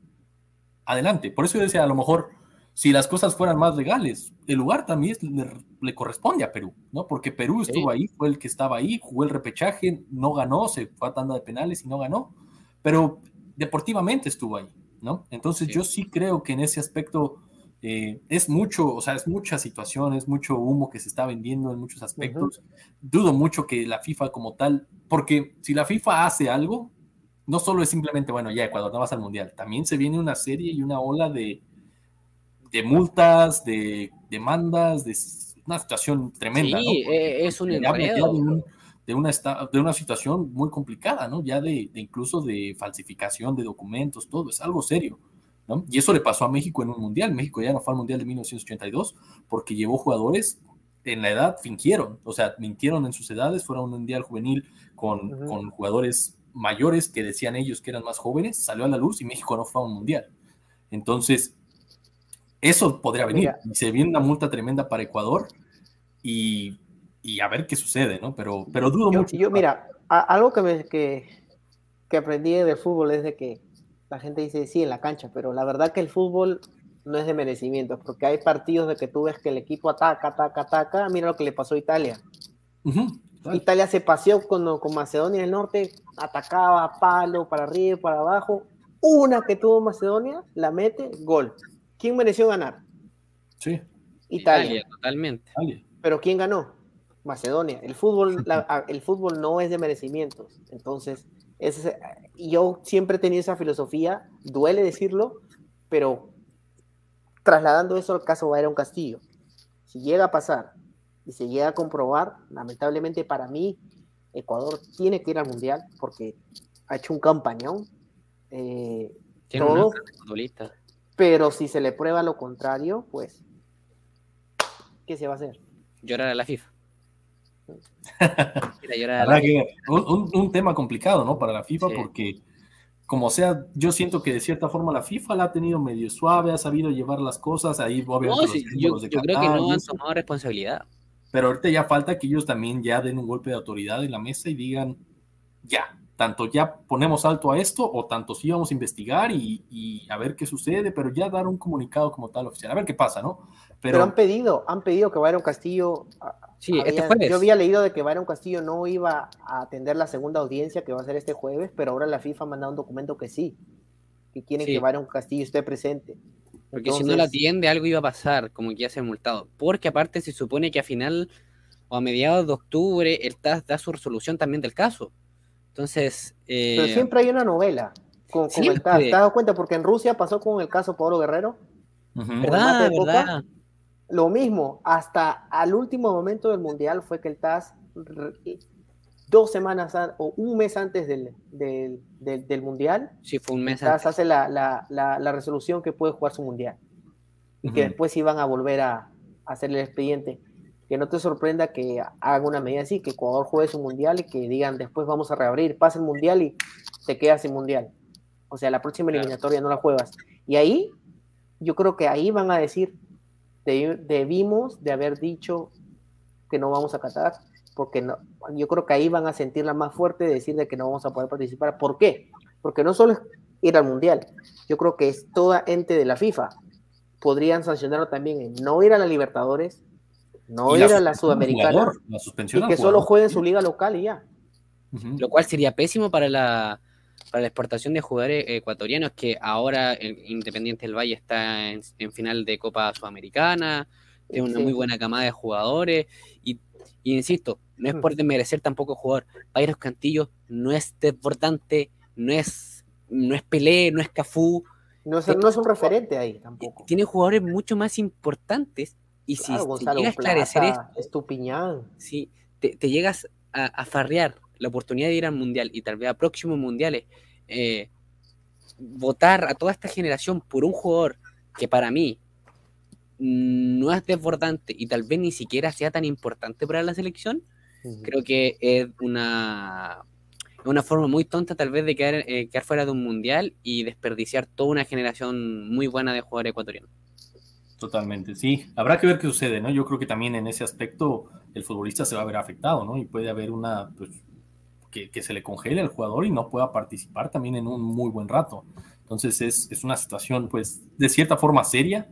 adelante. Por eso yo decía, a lo mejor, si las cosas fueran más legales, el lugar también es- le, le corresponde a Perú, ¿no? Porque Perú Sí. estuvo ahí, fue el que estaba ahí, jugó el repechaje, no ganó, se fue a tanda de penales y no ganó, pero deportivamente estuvo ahí, ¿no? Entonces Sí. yo sí creo que en ese aspecto eh, es mucho, o sea, es mucha situación, es mucho humo que se está vendiendo en muchos aspectos. Dudo mucho que la FIFA como tal, porque si la FIFA hace algo, no solo es simplemente, bueno, ya Ecuador no vas al Mundial, también se viene una serie y una ola de, de multas, de demandas, de una situación tremenda. Sí, ¿no? Eh, es un enredo. de, un- de una, de una situación muy complicada, ¿no? Ya de, de incluso de falsificación de documentos, todo, es algo serio. ¿no? Y eso le pasó a México en un mundial. México ya no fue al mundial de 1982 porque llevó jugadores en la edad, fingieron, o sea, mintieron en sus edades, fueron a un mundial juvenil con, Ujú. con jugadores mayores que decían ellos que eran más jóvenes, salió a la luz y México no fue a un mundial. Entonces, eso podría venir. Mira. Se viene una multa tremenda para Ecuador y, y a ver qué sucede, ¿no? Pero, pero dudo Yo, mucho. yo, mira, a- algo que, me, que, que aprendí del fútbol es de que la gente dice sí en la cancha, pero la verdad que el fútbol no es de merecimiento, porque hay partidos de que tú ves que el equipo ataca, ataca, ataca. Mira lo que le pasó a Italia. Italia se paseó con, con Macedonia del Norte, atacaba palo para arriba y para abajo. Una que tuvo Macedonia, la mete, gol. ¿Quién mereció ganar? Sí, Italia. totalmente. dale. Pero ¿quién ganó? Macedonia. El fútbol, la- el fútbol no es de merecimientos. Entonces, ese- y yo siempre he tenido esa filosofía, duele decirlo, pero trasladando eso al caso Byron Castillo, si llega a pasar y se llega a comprobar, lamentablemente para mí, Ecuador tiene que ir al Mundial porque ha hecho un campañón. eh, Tiene todo, una futbolista. Pero si se le prueba lo contrario, pues, ¿qué se va a hacer? Llorar a la FIFA. Mira, llorar La a la verdad que un, un- un tema complicado, ¿no? Para la FIFA, Sí. porque como sea, yo siento que de cierta forma la FIFA la ha tenido medio suave, ha sabido llevar las cosas, ahí No, obviamente los sí, yo, símbolos de yo creo que no han tomado responsabilidad. pero ahorita ya falta que ellos también ya den un golpe de autoridad en la mesa y digan, ya, tanto ya ponemos alto a esto o tanto sí vamos a investigar y, y a ver qué sucede, pero ya dar un comunicado como tal oficial, a ver qué pasa, ¿no? Pero, Pero, han pedido, han pedido que Byron Castillo. a- Sí, este había- jueves. Yo había leído de que Byron Castillo no iba a atender la segunda audiencia que va a ser este jueves, pero ahora la FIFA ha mandado un documento que sí, que quieren Sí. que Byron Castillo esté presente. Porque si no la Entonces, atiende, algo iba a pasar, como que iba a ser multado. Porque aparte se supone que a final o a mediados de octubre el TAS da su resolución también del caso. Entonces, eh, Pero siempre hay una novela con, con el. TAS. ¿Te has dado cuenta? Porque en Rusia pasó con el caso Pablo Guerrero. ¿verdad? coca? ¿verdad? Lo mismo, hasta al último momento del Mundial fue que el TAS, dos semanas an- o un mes antes del, del, del- del Mundial, Sí, fue un el mes TAS antes. hace la, la, la, la resolución que puede jugar su Mundial. Y que después iban a volver a, a hacer el expediente. Que no te sorprenda que haga una medida así, que Ecuador juegue su mundial y que digan después vamos a reabrir, pasa el mundial y te quedas sin mundial. O sea, la próxima eliminatoria no la juegas. Y ahí, yo creo que ahí van a decir, debimos de haber dicho que no vamos a Qatar, porque no, yo creo que ahí van a sentirla más fuerte de decir de que no vamos a poder participar. ¿Por qué? Porque no solo es ir al mundial, yo creo que es toda ente de la FIFA. Podrían sancionarlo también en no ir a la Libertadores, no ir a la Sudamericana y que solo jueguen su liga local y ya. Lo cual sería pésimo para la, para la exportación de jugadores ecuatorianos, que ahora el Independiente del Valle está en, final de Copa Sudamericana, tiene una muy buena camada de jugadores, y, insisto, no es por desmerecer tampoco jugador. Pairos Cantillo no es desbordante, no es, no es Pelé, no es Cafú. No es, no es un referente ahí tampoco. Tiene jugadores mucho más importantes y si te llega a esclarecer esto, si te, te llegas a, a, farrear la oportunidad de ir al mundial y tal vez a próximos mundiales, eh, votar a toda esta generación por un jugador que para mí no es desbordante y tal vez ni siquiera sea tan importante para la selección, creo que es una, una forma muy tonta tal vez de quedar, eh, quedar fuera de un mundial y desperdiciar toda una generación muy buena de jugadores ecuatorianos. Totalmente, sí. Habrá que ver qué sucede, ¿no? Yo creo que también en ese aspecto el futbolista se va a ver afectado, ¿no? Y puede haber una, pues, que, se le congele al jugador y no pueda participar también en un muy buen rato. Entonces es, es, una situación, pues, de cierta forma seria,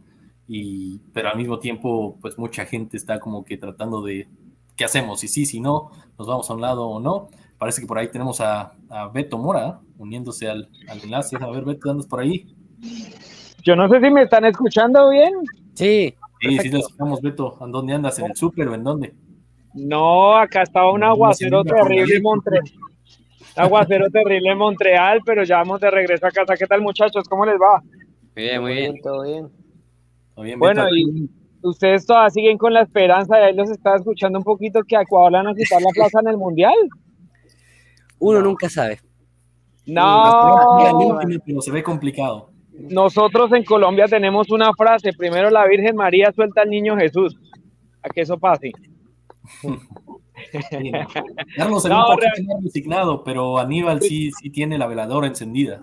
y, pero al mismo tiempo, pues, mucha gente está como que tratando de, ¿qué hacemos? Si sí, si no, nos vamos a un lado o no. Parece que por ahí tenemos a, a Beto Mora uniéndose al, al enlace. A ver, Beto, ¿andas por ahí? Yo no sé si me están escuchando bien. Sí. Sí, sí, lo escuchamos, Beto. ¿En dónde andas? ¿En el súper o en dónde? No, acá estaba un aguacero terrible en Montreal. Aguacero terrible en Montreal, pero ya vamos de regreso a casa. ¿Qué tal, muchachos? ¿Cómo les va? Muy bien, muy bien. Todo bien. bueno, y ustedes todavía siguen con la esperanza, de ahí los estaba escuchando un poquito, que a Ecuador van a quitar la plaza en el Mundial. Uno nunca sabe. No, pero se ve complicado. Nosotros en Colombia tenemos una frase, primero la Virgen María suelta al niño Jesús, a que eso pase. Carlos no, un poquito resignado, pero Aníbal sí, sí tiene la veladora encendida.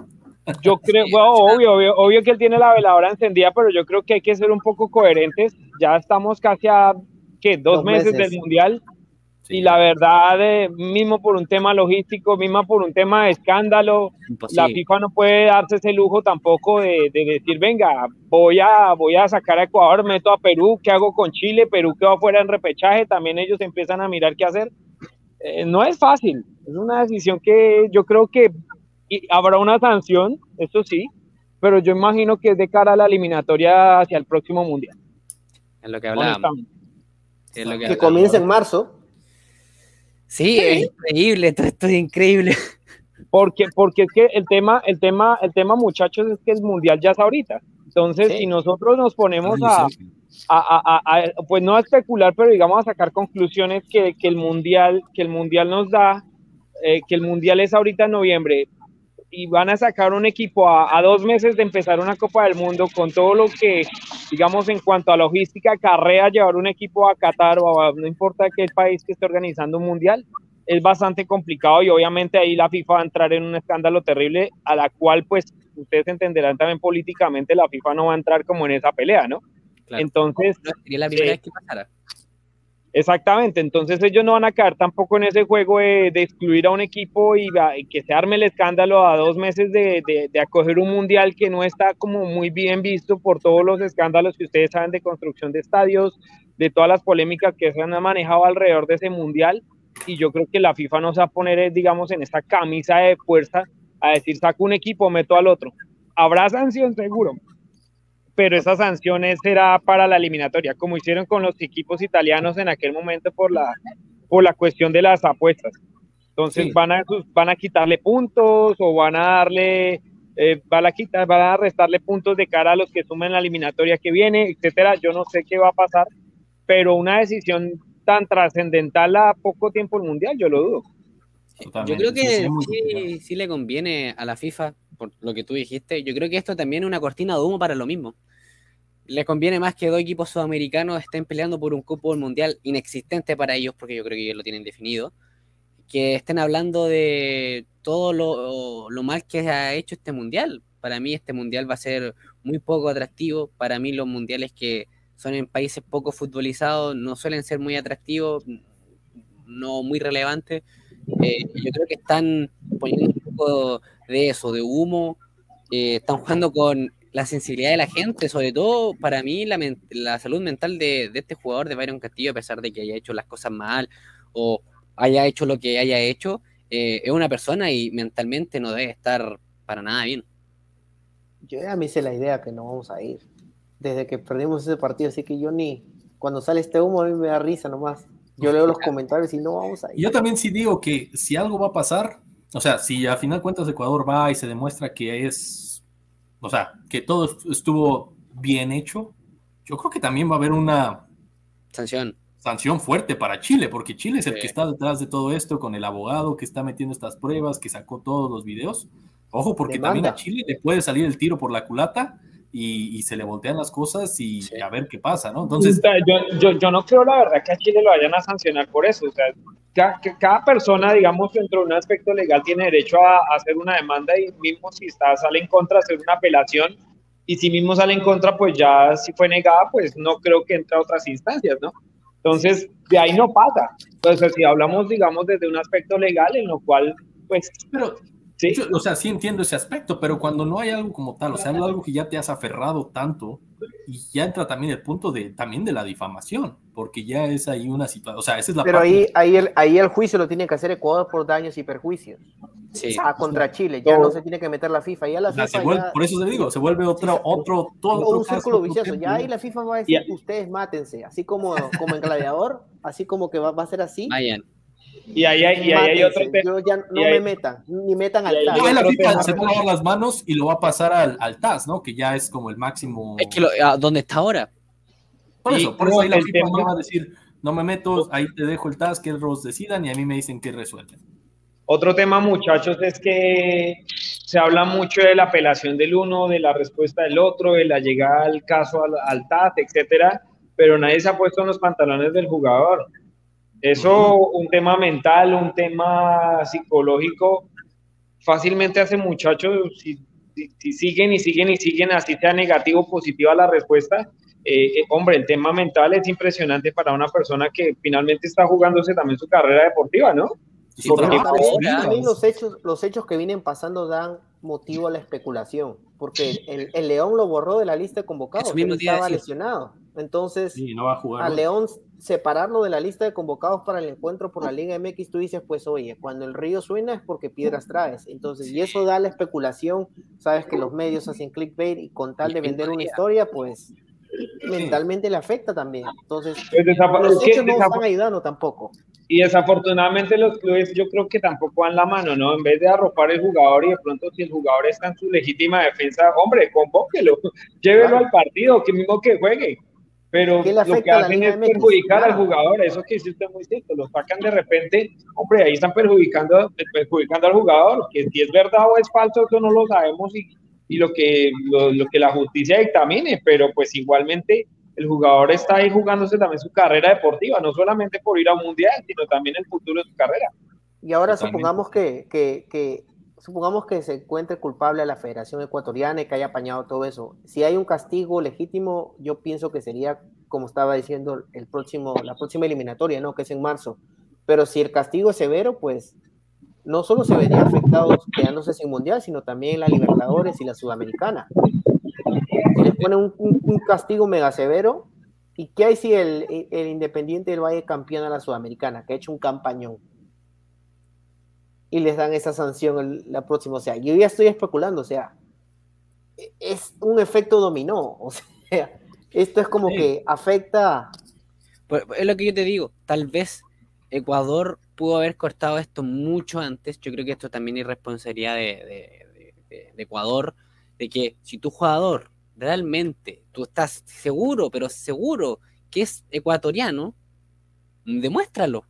Yo creo, obvio, obvio, obvio, que él tiene la veladora encendida, pero yo creo que hay que ser un poco coherentes. Ya estamos casi a ¿qué? Dos, meses, del mundial y la verdad, eh, mismo por un tema logístico, mismo por un tema de escándalo, la FIFA no puede darse ese lujo tampoco de, decir, venga, voy a, voy a sacar a Ecuador, meto a Perú, ¿qué hago con Chile? Perú quedó fuera en repechaje, también ellos empiezan a mirar qué hacer. Eh, no es fácil, es una decisión que yo creo que habrá una sanción, eso sí, pero yo imagino que es de cara a la eliminatoria hacia el próximo mundial. Es lo que hablábamos. Es lo que, que comienza en marzo Sí, es increíble, todo esto es increíble. Porque, porque es que el tema, el tema, el tema, muchachos, es que el mundial ya es ahorita. Entonces, si nosotros nos ponemos a, a, a, pues no a especular, pero digamos a sacar conclusiones que, que el mundial, que el mundial nos da, eh, que el mundial es ahorita en noviembre, y van a sacar un equipo a, dos meses de empezar una Copa del Mundo con todo lo que, digamos, en cuanto a logística, carrera, llevar un equipo a Qatar o a, no importa qué país que esté organizando un mundial, es bastante complicado y obviamente ahí la FIFA va a entrar en un escándalo terrible a la cual, pues, ustedes entenderán también políticamente, la FIFA no va a entrar como en esa pelea, ¿no? Entonces... sería la primera vez que pasara. Exactamente, entonces ellos no van a caer tampoco en ese juego de, excluir a un equipo y, que se arme el escándalo a dos meses de, acoger un mundial que no está como muy bien visto por todos los escándalos que ustedes saben de construcción de estadios, de todas las polémicas que se han manejado alrededor de ese mundial. Y yo creo que la FIFA no se va a poner, digamos, en esta camisa de fuerza a decir saco un equipo, meto al otro. Habrá sanción seguro, pero esa sanción será para la eliminatoria, como hicieron con los equipos italianos en aquel momento por la, por la cuestión de las apuestas. Entonces van, a, van a quitarle puntos o van a darle, eh, van, a quitar, van a restarle puntos de cara a los que sumen la eliminatoria que viene, etcétera. Yo no sé qué va a pasar, pero una decisión tan trascendental a poco tiempo el mundial, yo lo dudo. Yo creo que sí, sí, le conviene a la FIFA, por lo que tú dijiste. Yo creo que esto también es una cortina de humo para lo mismo. le conviene más que dos equipos sudamericanos estén peleando por un cupo mundial inexistente para ellos, porque yo creo que ellos lo tienen definido, que estén hablando de todo lo, lo mal que ha hecho este mundial. Para mí este mundial va a ser muy poco atractivo. Para mí los mundiales que son en países poco futbolizados no suelen ser muy atractivos, no muy relevantes. Eh, yo creo que están poniendo un poco de eso, de humo. Eh, están jugando con la sensibilidad de la gente, sobre todo para mí la, la salud mental de, de, este jugador de Byron Castillo, a pesar de que haya hecho las cosas mal o haya hecho lo que haya hecho, eh, es una persona y mentalmente no debe estar para nada bien. Yo ya me hice la idea que no vamos a ir. Desde que perdimos ese partido, así que yo ni, cuando sale este humo a mí me da risa nomás. Yo leo los comentarios y no vamos a ir. Yo también sí digo que si algo va a pasar, o sea, si a final cuentas Ecuador va y se demuestra que es, o sea, que todo estuvo bien hecho, yo creo que también va a haber una sanción. sanción fuerte para Chile, porque Chile es el que está detrás de todo esto, con el abogado que está metiendo estas pruebas, que sacó todos los videos. Ojo, porque también a Chile le puede salir el tiro por la culata y, se le voltean las cosas y a ver qué pasa, ¿no? Entonces. Yo, yo, yo, no creo, la verdad, que a Chile lo vayan a sancionar por eso. O sea, cada, cada persona, digamos, dentro de un aspecto legal tiene derecho a, hacer una demanda y mismo si está, sale en contra, hacer una apelación. Y si mismo sale en contra, pues ya si fue negada, pues no creo que entre a otras instancias, ¿no? Entonces, de ahí no pasa. Entonces, si hablamos, digamos, desde un aspecto legal en lo cual, pues... Pero, ¿sí? o sea, sí entiendo ese aspecto, pero cuando no hay algo como tal, o sea, algo que ya te has aferrado tanto, y ya entra también el punto de, también de la difamación, porque ya es ahí una situación, o sea, esa es la Pero ahí, ahí, el, ahí el juicio lo tiene que hacer Ecuador por daños y perjuicios. Sí. Ah, contra Chile, ya no se tiene que meter la FIFA, ya la FIFA por eso te digo, se vuelve otro, otro, todo un círculo vicioso, ya ahí la FIFA va a decir, ustedes mátense, así como, como en Gladiador, así como que va, va a ser así. Vayan. Y ahí hay, y ahí hay otro tema. Ya no me metan, ni metan al TAS. No, la FIFA se va a lavar las manos y lo va a pasar al, al TAS, ¿no? Que ya es como el máximo. Es que lo, ¿dónde está ahora? Por eso, por eso ahí la FIFA tema... va a decir, no me meto, ahí te dejo el TAS, que ellos decidan y a mí me dicen que resuelven. Otro tema, muchachos, es que se habla mucho de la apelación del uno, de la respuesta del otro, de la llegada al caso al, al TAS, etcétera, pero nadie se ha puesto en los pantalones del jugador. Eso, un tema mental, un tema psicológico, fácilmente hace muchachos, si, si, siguen y siguen y siguen, así sea negativo o positiva la respuesta, eh, eh, hombre, el tema mental es impresionante para una persona que finalmente está jugándose también su carrera deportiva, ¿no? Sí, porque también, los hechos, los hechos que vienen pasando dan motivo a la especulación, porque el, el León lo borró de la lista de convocados, estaba lesionado. Entonces, no va a, jugar, a León separarlo de la lista de convocados para el encuentro por la Liga MX, tú dices, pues oye, cuando el río suena es porque piedras traes. Entonces, y eso da la especulación, sabes que los medios hacen clickbait y con tal de vender una historia, pues mentalmente le afecta también. Entonces, pues los hechos no están ayudando tampoco. Y desafortunadamente los clubes yo creo que tampoco van la mano, ¿no? En vez de arropar el jugador y de pronto si el jugador está en su legítima defensa, hombre, convóquelo, llévelo al partido, que mismo que juegue pero lo que hacen es perjudicar al jugador, eso que hiciste muy cierto, lo sacan de repente, hombre, ahí están perjudicando, perjudicando al jugador, que si es verdad o es falso, eso no lo sabemos y, y lo, que, lo, que la justicia dictamine, pero pues igualmente el jugador está ahí jugándose también su carrera deportiva, no solamente por ir a un mundial, sino también el futuro de su carrera. Y ahora supongamos que, que, que supongamos que se encuentre culpable a la Federación Ecuatoriana y que haya apañado todo eso. Si hay un castigo legítimo, yo pienso que sería, como estaba diciendo, el próximo, la próxima eliminatoria, ¿no? Que es en marzo. Pero si el castigo es severo, pues no solo se vería afectado quedándose sin mundial, sino también la Libertadores y la Sudamericana. Si les pone un, castigo mega severo, ¿y qué hay si el, el Independiente del Valle campeón a la Sudamericana, que ha hecho un campañón? Y les dan esa sanción la próxima. O sea, yo ya estoy especulando, o sea, es un efecto dominó, o sea, esto es como que afecta. Pues, es lo que yo te digo, tal vez Ecuador pudo haber cortado esto mucho antes. Yo creo que esto también es responsabilidad de, de, Ecuador, de que si tu jugador realmente, tú estás seguro, pero seguro que es ecuatoriano, demuéstralo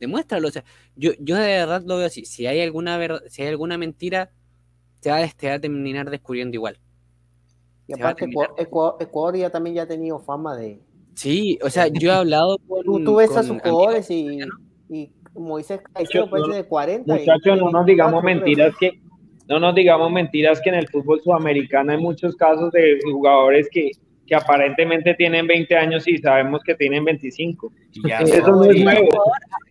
demuéstralo. O sea, yo, yo de verdad lo veo así. Si hay alguna, si hay alguna mentira, te va, a terminar descubriendo igual. Y aparte, Ecuador, ya también ya ha tenido fama de. Sí, o sea, yo he hablado con. Tú, ves a sus jugadores y, y Moisés Caicedo parece de 40. Muchachos, no nos digamos mentiras que. No nos digamos mentiras que en el fútbol sudamericano hay muchos casos de jugadores que que aparentemente tienen 20 años y sabemos que tienen 25. eso no es nuevo.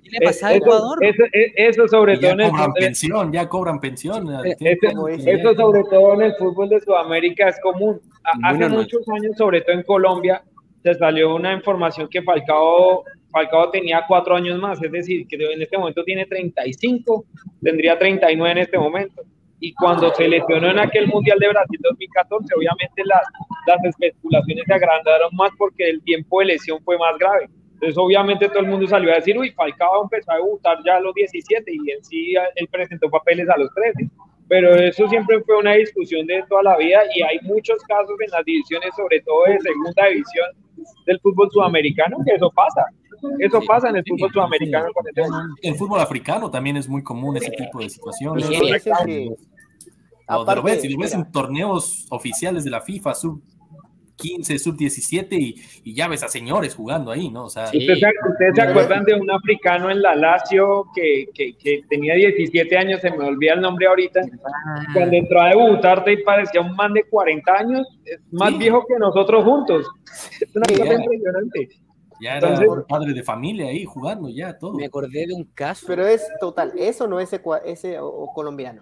¿Qué le pasa a Ecuador? Eso, sobre todo en el cobran pensión, ya cobran pensión. Eso, sobre todo en el fútbol de Sudamérica es común. Hace muchos años, sobre todo en Colombia, se salió una información que Falcao, Falcao tenía cuatro años más, es decir, que en este momento tiene 35, tendría 39 en este momento y cuando se lesionó en aquel Mundial de Brasil 2014, obviamente las, las especulaciones se agrandaron más porque el tiempo de lesión fue más grave. Entonces, obviamente, todo el mundo salió a decir, uy, Falcao empezó a debutar ya a los 17 y en sí él presentó papeles a los 13. Pero eso siempre fue una discusión de toda la vida y hay muchos casos en las divisiones, sobre todo de segunda división del fútbol sudamericano, que eso pasa. Eso pasa en el fútbol sudamericano. En el fútbol africano también es muy común ese tipo de situaciones. lo ves, si lo ves en torneos oficiales de la FIFA, sub 15, sub 17 y, ya ves a señores jugando ahí, ¿no? O sea, ¿Ustedes, se acuerdan de un africano en la Lazio que, que, que, tenía 17 años, se me olvida el nombre ahorita, ah. cuando entró a debutar y parecía un man de 40 años, más viejo que nosotros juntos. Es una cosa impresionante. Ya era padre de familia ahí jugando, ya todo. Me acordé de un caso. Pero es total, eso no es ese, o, colombiano.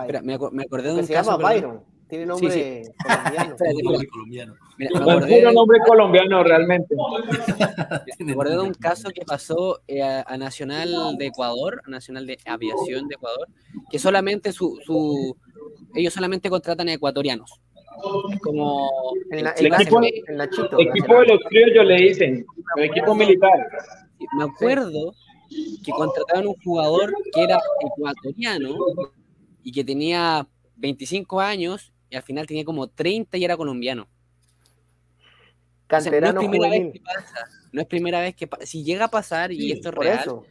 Espera, me, acordé de un se caso. Se llama Byron. Tiene nombre colombiano. colombiano. Mira, me acordé tiene nombre colombiano realmente. me acordé de un caso que pasó eh, a, Nacional de Ecuador, a Nacional de Aviación de Ecuador, que solamente su, su ellos solamente contratan a ecuatorianos como el, equipo, de los criollos le dicen, el equipo militar. Me acuerdo que contrataron un jugador que era ecuatoriano y que tenía 25 años y al final tenía como 30 y era colombiano. no, es primera vez que pasa, no es primera vez que Si llega a pasar y esto es real, no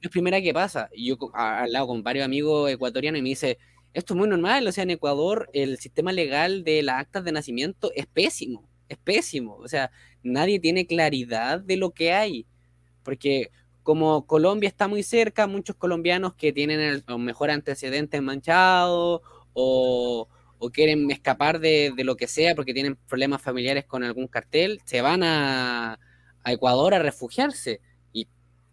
es primera que pasa. Y yo he hablado con varios amigos ecuatorianos y me dice, esto es muy normal, o sea, en Ecuador el sistema legal de las actas de nacimiento es pésimo, es pésimo, o sea, nadie tiene claridad de lo que hay, porque como Colombia está muy cerca, muchos colombianos que tienen el, mejor antecedente manchado o, quieren escapar de, lo que sea porque tienen problemas familiares con algún cartel, se van a, a Ecuador a refugiarse. Y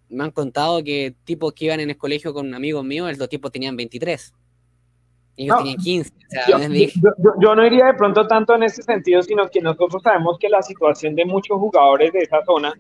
me han contado que tipos que iban en el colegio con amigos míos, los tipos tenían 23 yo, no iría de pronto tanto en ese sentido, sino que nosotros sabemos que la situación de muchos jugadores de esa zona,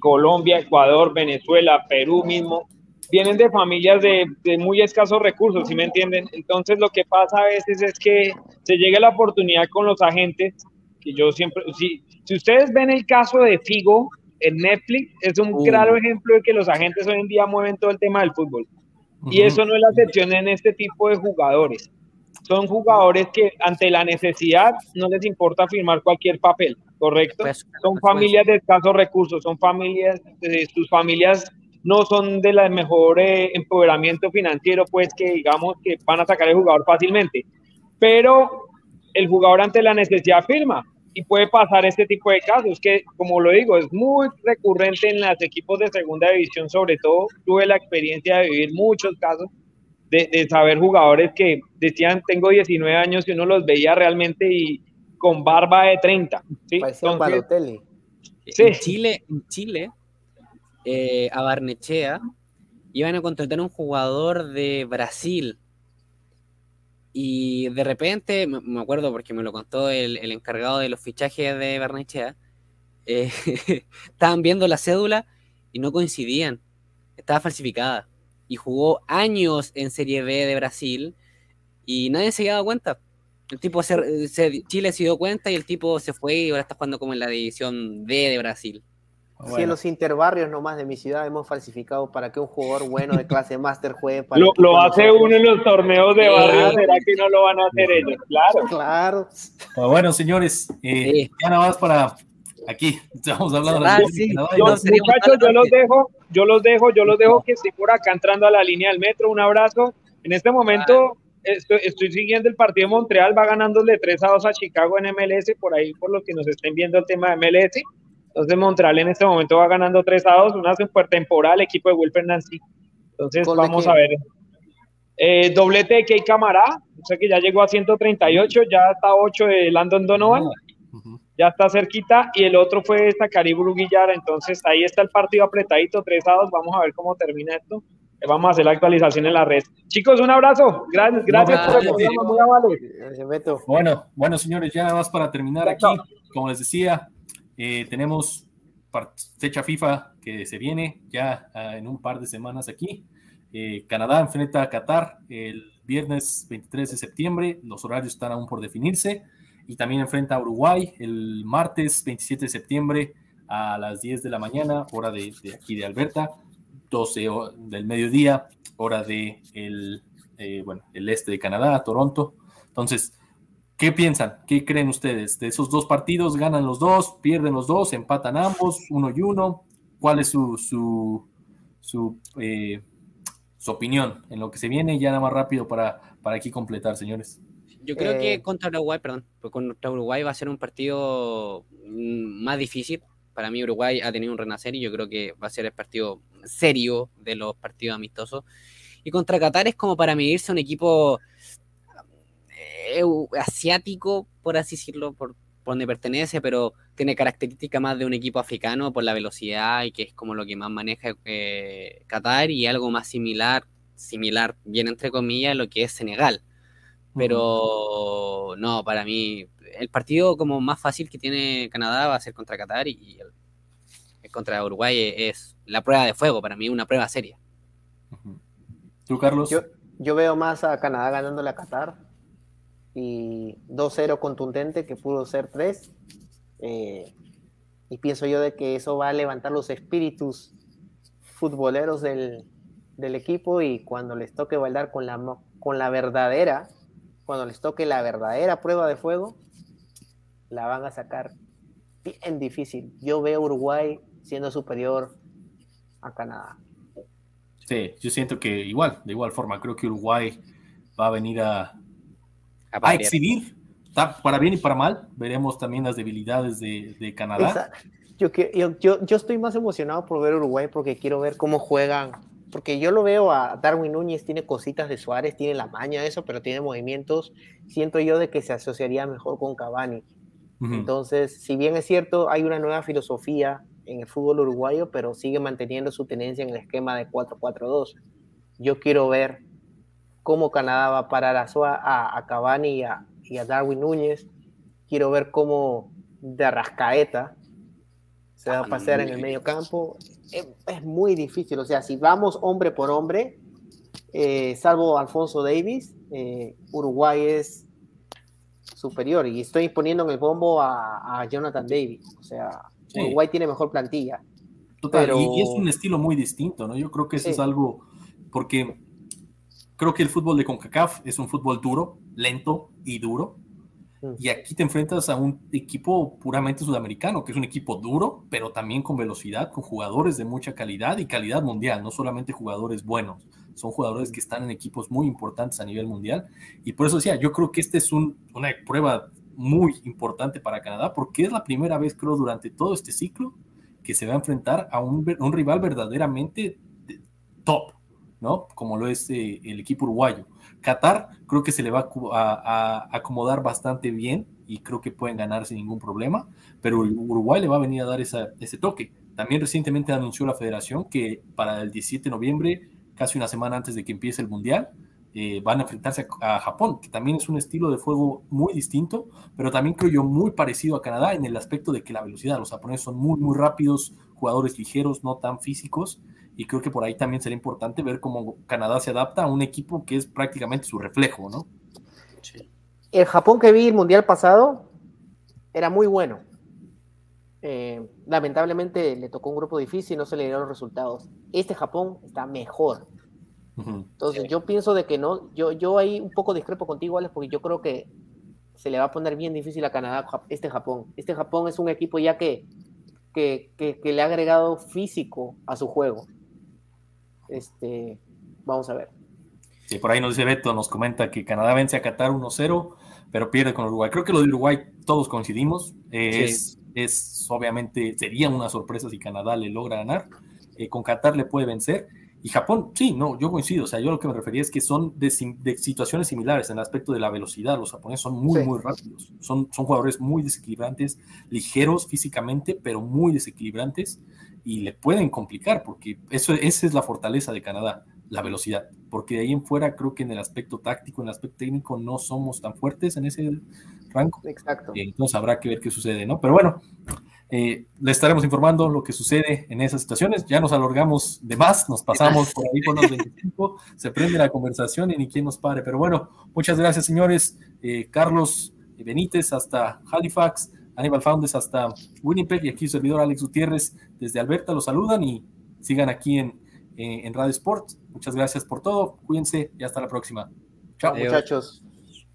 Colombia, Ecuador, Venezuela, Perú mismo, vienen de familias de, muy escasos recursos, ¿sí me entienden? Entonces lo que pasa a veces es que se llega la oportunidad con los agentes, que yo siempre, si, si ustedes ven el caso de Figo en Netflix, es un claro ejemplo de que los agentes hoy en día mueven todo el tema del fútbol. Y eso no es la excepción en este tipo de jugadores. Son jugadores que ante la necesidad no les importa firmar cualquier papel, ¿correcto? Pues, son pues, familias de escasos recursos, son familias, eh, sus familias no son de la mejor eh, empoderamiento financiero, pues que digamos que van a sacar el jugador fácilmente. Pero el jugador ante la necesidad firma y puede pasar este tipo de casos que, como lo digo, es muy recurrente en los equipos de segunda división, sobre todo tuve la experiencia de vivir muchos casos, de, saber jugadores que decían, tengo 19 años y uno los veía realmente y con barba de 30. ¿sí? En Chile, en Chile eh, a Barnechea iban a contratar un jugador de Brasil y de repente, me acuerdo porque me lo contó el, encargado de los fichajes de Barnechea, eh, estaban viendo la cédula y no coincidían, estaba falsificada. Y jugó años en Serie B de Brasil y nadie se había dado cuenta. El tipo se, Chile se dio cuenta y el tipo se fue y ahora está jugando como en la división D de Brasil. Si en los interbarrios nomás de mi ciudad hemos falsificado para que un jugador bueno de clase máster juegue para Lo, hace uno en los torneos de barrio, ¿será que no lo van a hacer ellos? Claro. Claro. Pues bueno, señores, eh, ya nada más para aquí, estamos hablando de ah, muchachos, yo los dejo, yo los dejo, yo los dejo que estoy por acá entrando a la línea del metro. Un abrazo. En este momento estoy, siguiendo el partido de Montreal, va ganándole 3 a 2 a Chicago en MLS, por ahí por lo que nos estén viendo el tema de MLS. Entonces Montreal en este momento va ganando 3 a 2, una super temporal, equipo de Wilfer Nancy. Entonces vamos a ver. Eh, doblete de Key Camará, o sea que ya llegó a 138, ya está 8 de Landon Donovan, ya está cerquita, y el otro fue esta Cariburu Guillar, entonces ahí está el partido apretadito, 3 a 2, vamos a ver cómo termina esto. Vamos a hacer la actualización en la red. Chicos, un abrazo. Gracias, gracias por el programa, muy amable. Bueno, bueno, señores, ya nada más para terminar aquí, como les decía, eh, tenemos fecha FIFA que se viene ya ah, en un par de semanas aquí. Eh, Canadá enfrenta a Qatar el viernes 23 de septiembre, los horarios están aún por definirse, y también enfrenta a Uruguay el martes 27 de septiembre a las 10 de la mañana, hora de, aquí de Alberta, 12 del mediodía, hora de el, eh, bueno, el este de Canadá, Toronto. Entonces, ¿qué piensan? ¿Qué creen ustedes? ¿De esos dos partidos ganan los dos, pierden los dos, empatan ambos, uno y uno? ¿Cuál es su, su, su eh, su opinión en lo que se viene, ya nada más rápido para, para aquí completar, señores. Yo creo que eh, contra Uruguay, perdón, contra Uruguay va a ser un partido mm, más difícil. Para mí Uruguay ha tenido un renacer y yo creo que va a ser el partido serio de los partidos amistosos. Y contra Qatar es como para medirse un equipo asiático, por así decirlo, por, por donde pertenece, pero tiene características más de un equipo africano por la velocidad y que es como lo que más maneja eh, Qatar y algo más similar, similar, bien entre comillas, lo que es Senegal. Pero no, para mí, el partido como más fácil que tiene Canadá va a ser contra Qatar y, el, contra Uruguay es la prueba de fuego, para mí una prueba seria. ¿Tú, Carlos? Yo, yo veo más a Canadá ganándole a Qatar y 2-0 contundente que pudo ser 3. Eh, y pienso yo de que eso va a levantar los espíritus futboleros del, del equipo y cuando les toque bailar con la, con la verdadera, cuando les toque la verdadera prueba de fuego, la van a sacar bien difícil. Yo veo Uruguay siendo superior a Canadá. Sí, yo siento que igual, de igual forma, creo que Uruguay va a venir a, a, exhibir, para bien y para mal. Veremos también las debilidades de, Canadá. Yo, yo, yo, estoy más emocionado por ver Uruguay porque quiero ver cómo juegan. Porque yo lo veo a Darwin Núñez, tiene cositas de Suárez, tiene la maña, eso, pero tiene movimientos. Siento yo de que se asociaría mejor con Cavani. Entonces, si bien es cierto, hay una nueva filosofía en el fútbol uruguayo, pero sigue manteniendo su tenencia en el esquema de 4-4-2. Yo quiero ver cómo Canadá va a parar a, a, Cavani y a, Darwin Núñez. Quiero ver cómo de Rascaeta se va a pasear en el medio campo. Es, muy difícil, o sea, si vamos hombre por hombre, eh, salvo Alfonso Davis, eh, Uruguay es superior y estoy poniendo en el bombo a, Jonathan Davis, o sea, Uruguay tiene mejor plantilla. Total, y, es un estilo muy distinto, ¿no? Yo creo que eso es algo, porque Creo que el fútbol de CONCACAF es un fútbol duro, lento y duro. Mm. Y aquí te enfrentas a un equipo puramente sudamericano, que es un equipo duro, pero también con velocidad, con jugadores de mucha calidad y calidad mundial, no solamente jugadores buenos, son jugadores que están en equipos muy importantes a nivel mundial. Y por eso decía, yo creo que esta es una prueba muy importante para Canadá, porque es la primera vez, creo, durante todo este ciclo que se va a enfrentar a un, un rival verdaderamente top. ¿No? Como lo es eh, el equipo uruguayo. Qatar creo que se le va a, acomodar bastante bien y creo que pueden ganar sin ningún problema, pero Uruguay le va a venir a dar ese toque. También recientemente anunció la federación que para el 17 de noviembre, casi una semana antes de que empiece el Mundial, eh, van a enfrentarse a, Japón, que también es un estilo de juego muy distinto, pero también creo yo muy parecido a Canadá en el aspecto de que la velocidad, los japoneses son muy, muy rápidos, jugadores ligeros, no tan físicos, y creo que por ahí también sería importante ver cómo Canadá se adapta a un equipo que es prácticamente su reflejo, ¿no? El Japón que vi el mundial pasado era muy bueno. Eh, lamentablemente le tocó un grupo difícil y no se le dieron los resultados. Este Japón está mejor. Entonces yo pienso de que no, yo, yo ahí un poco discrepo contigo, Alex, porque yo creo que se le va a poner bien difícil a Canadá este Japón. Este Japón es un equipo ya que, que, que le ha agregado físico a su juego. Este, vamos a ver. que por ahí nos dice Beto, nos comenta que Canadá vence a Qatar 1-0, pero pierde con Uruguay. Creo que lo de Uruguay todos coincidimos. es, es, obviamente, sería una sorpresa si Canadá le logra ganar. Eh, con Qatar le puede vencer. Y Japón, sí, no, yo coincido. O sea, yo lo que me refería es que son de, situaciones similares en el aspecto de la velocidad. Los japoneses son muy, muy rápidos. Son, son jugadores muy desequilibrantes, ligeros físicamente, pero muy desequilibrantes y le pueden complicar porque eso, esa es la fortaleza de Canadá, la velocidad. Porque de ahí en fuera creo que en el aspecto táctico, en el aspecto técnico, no somos tan fuertes en ese rango. Exacto. Eh, entonces habrá que ver qué sucede, ¿no? Pero bueno, eh, le estaremos informando lo que sucede en esas situaciones. Ya nos alargamos de más, nos pasamos por ahí con los 25, se prende la conversación y ni quien nos pare. Pero bueno, muchas gracias, señores. Eh, Carlos Benítez hasta Halifax, Aníbal Founders hasta Winnipeg y aquí su servidor Alex Gutiérrez desde Alberta. Los saludan y sigan aquí en, en Radio Sport. Muchas gracias por todo. Cuídense y hasta la próxima. Chao, muchachos.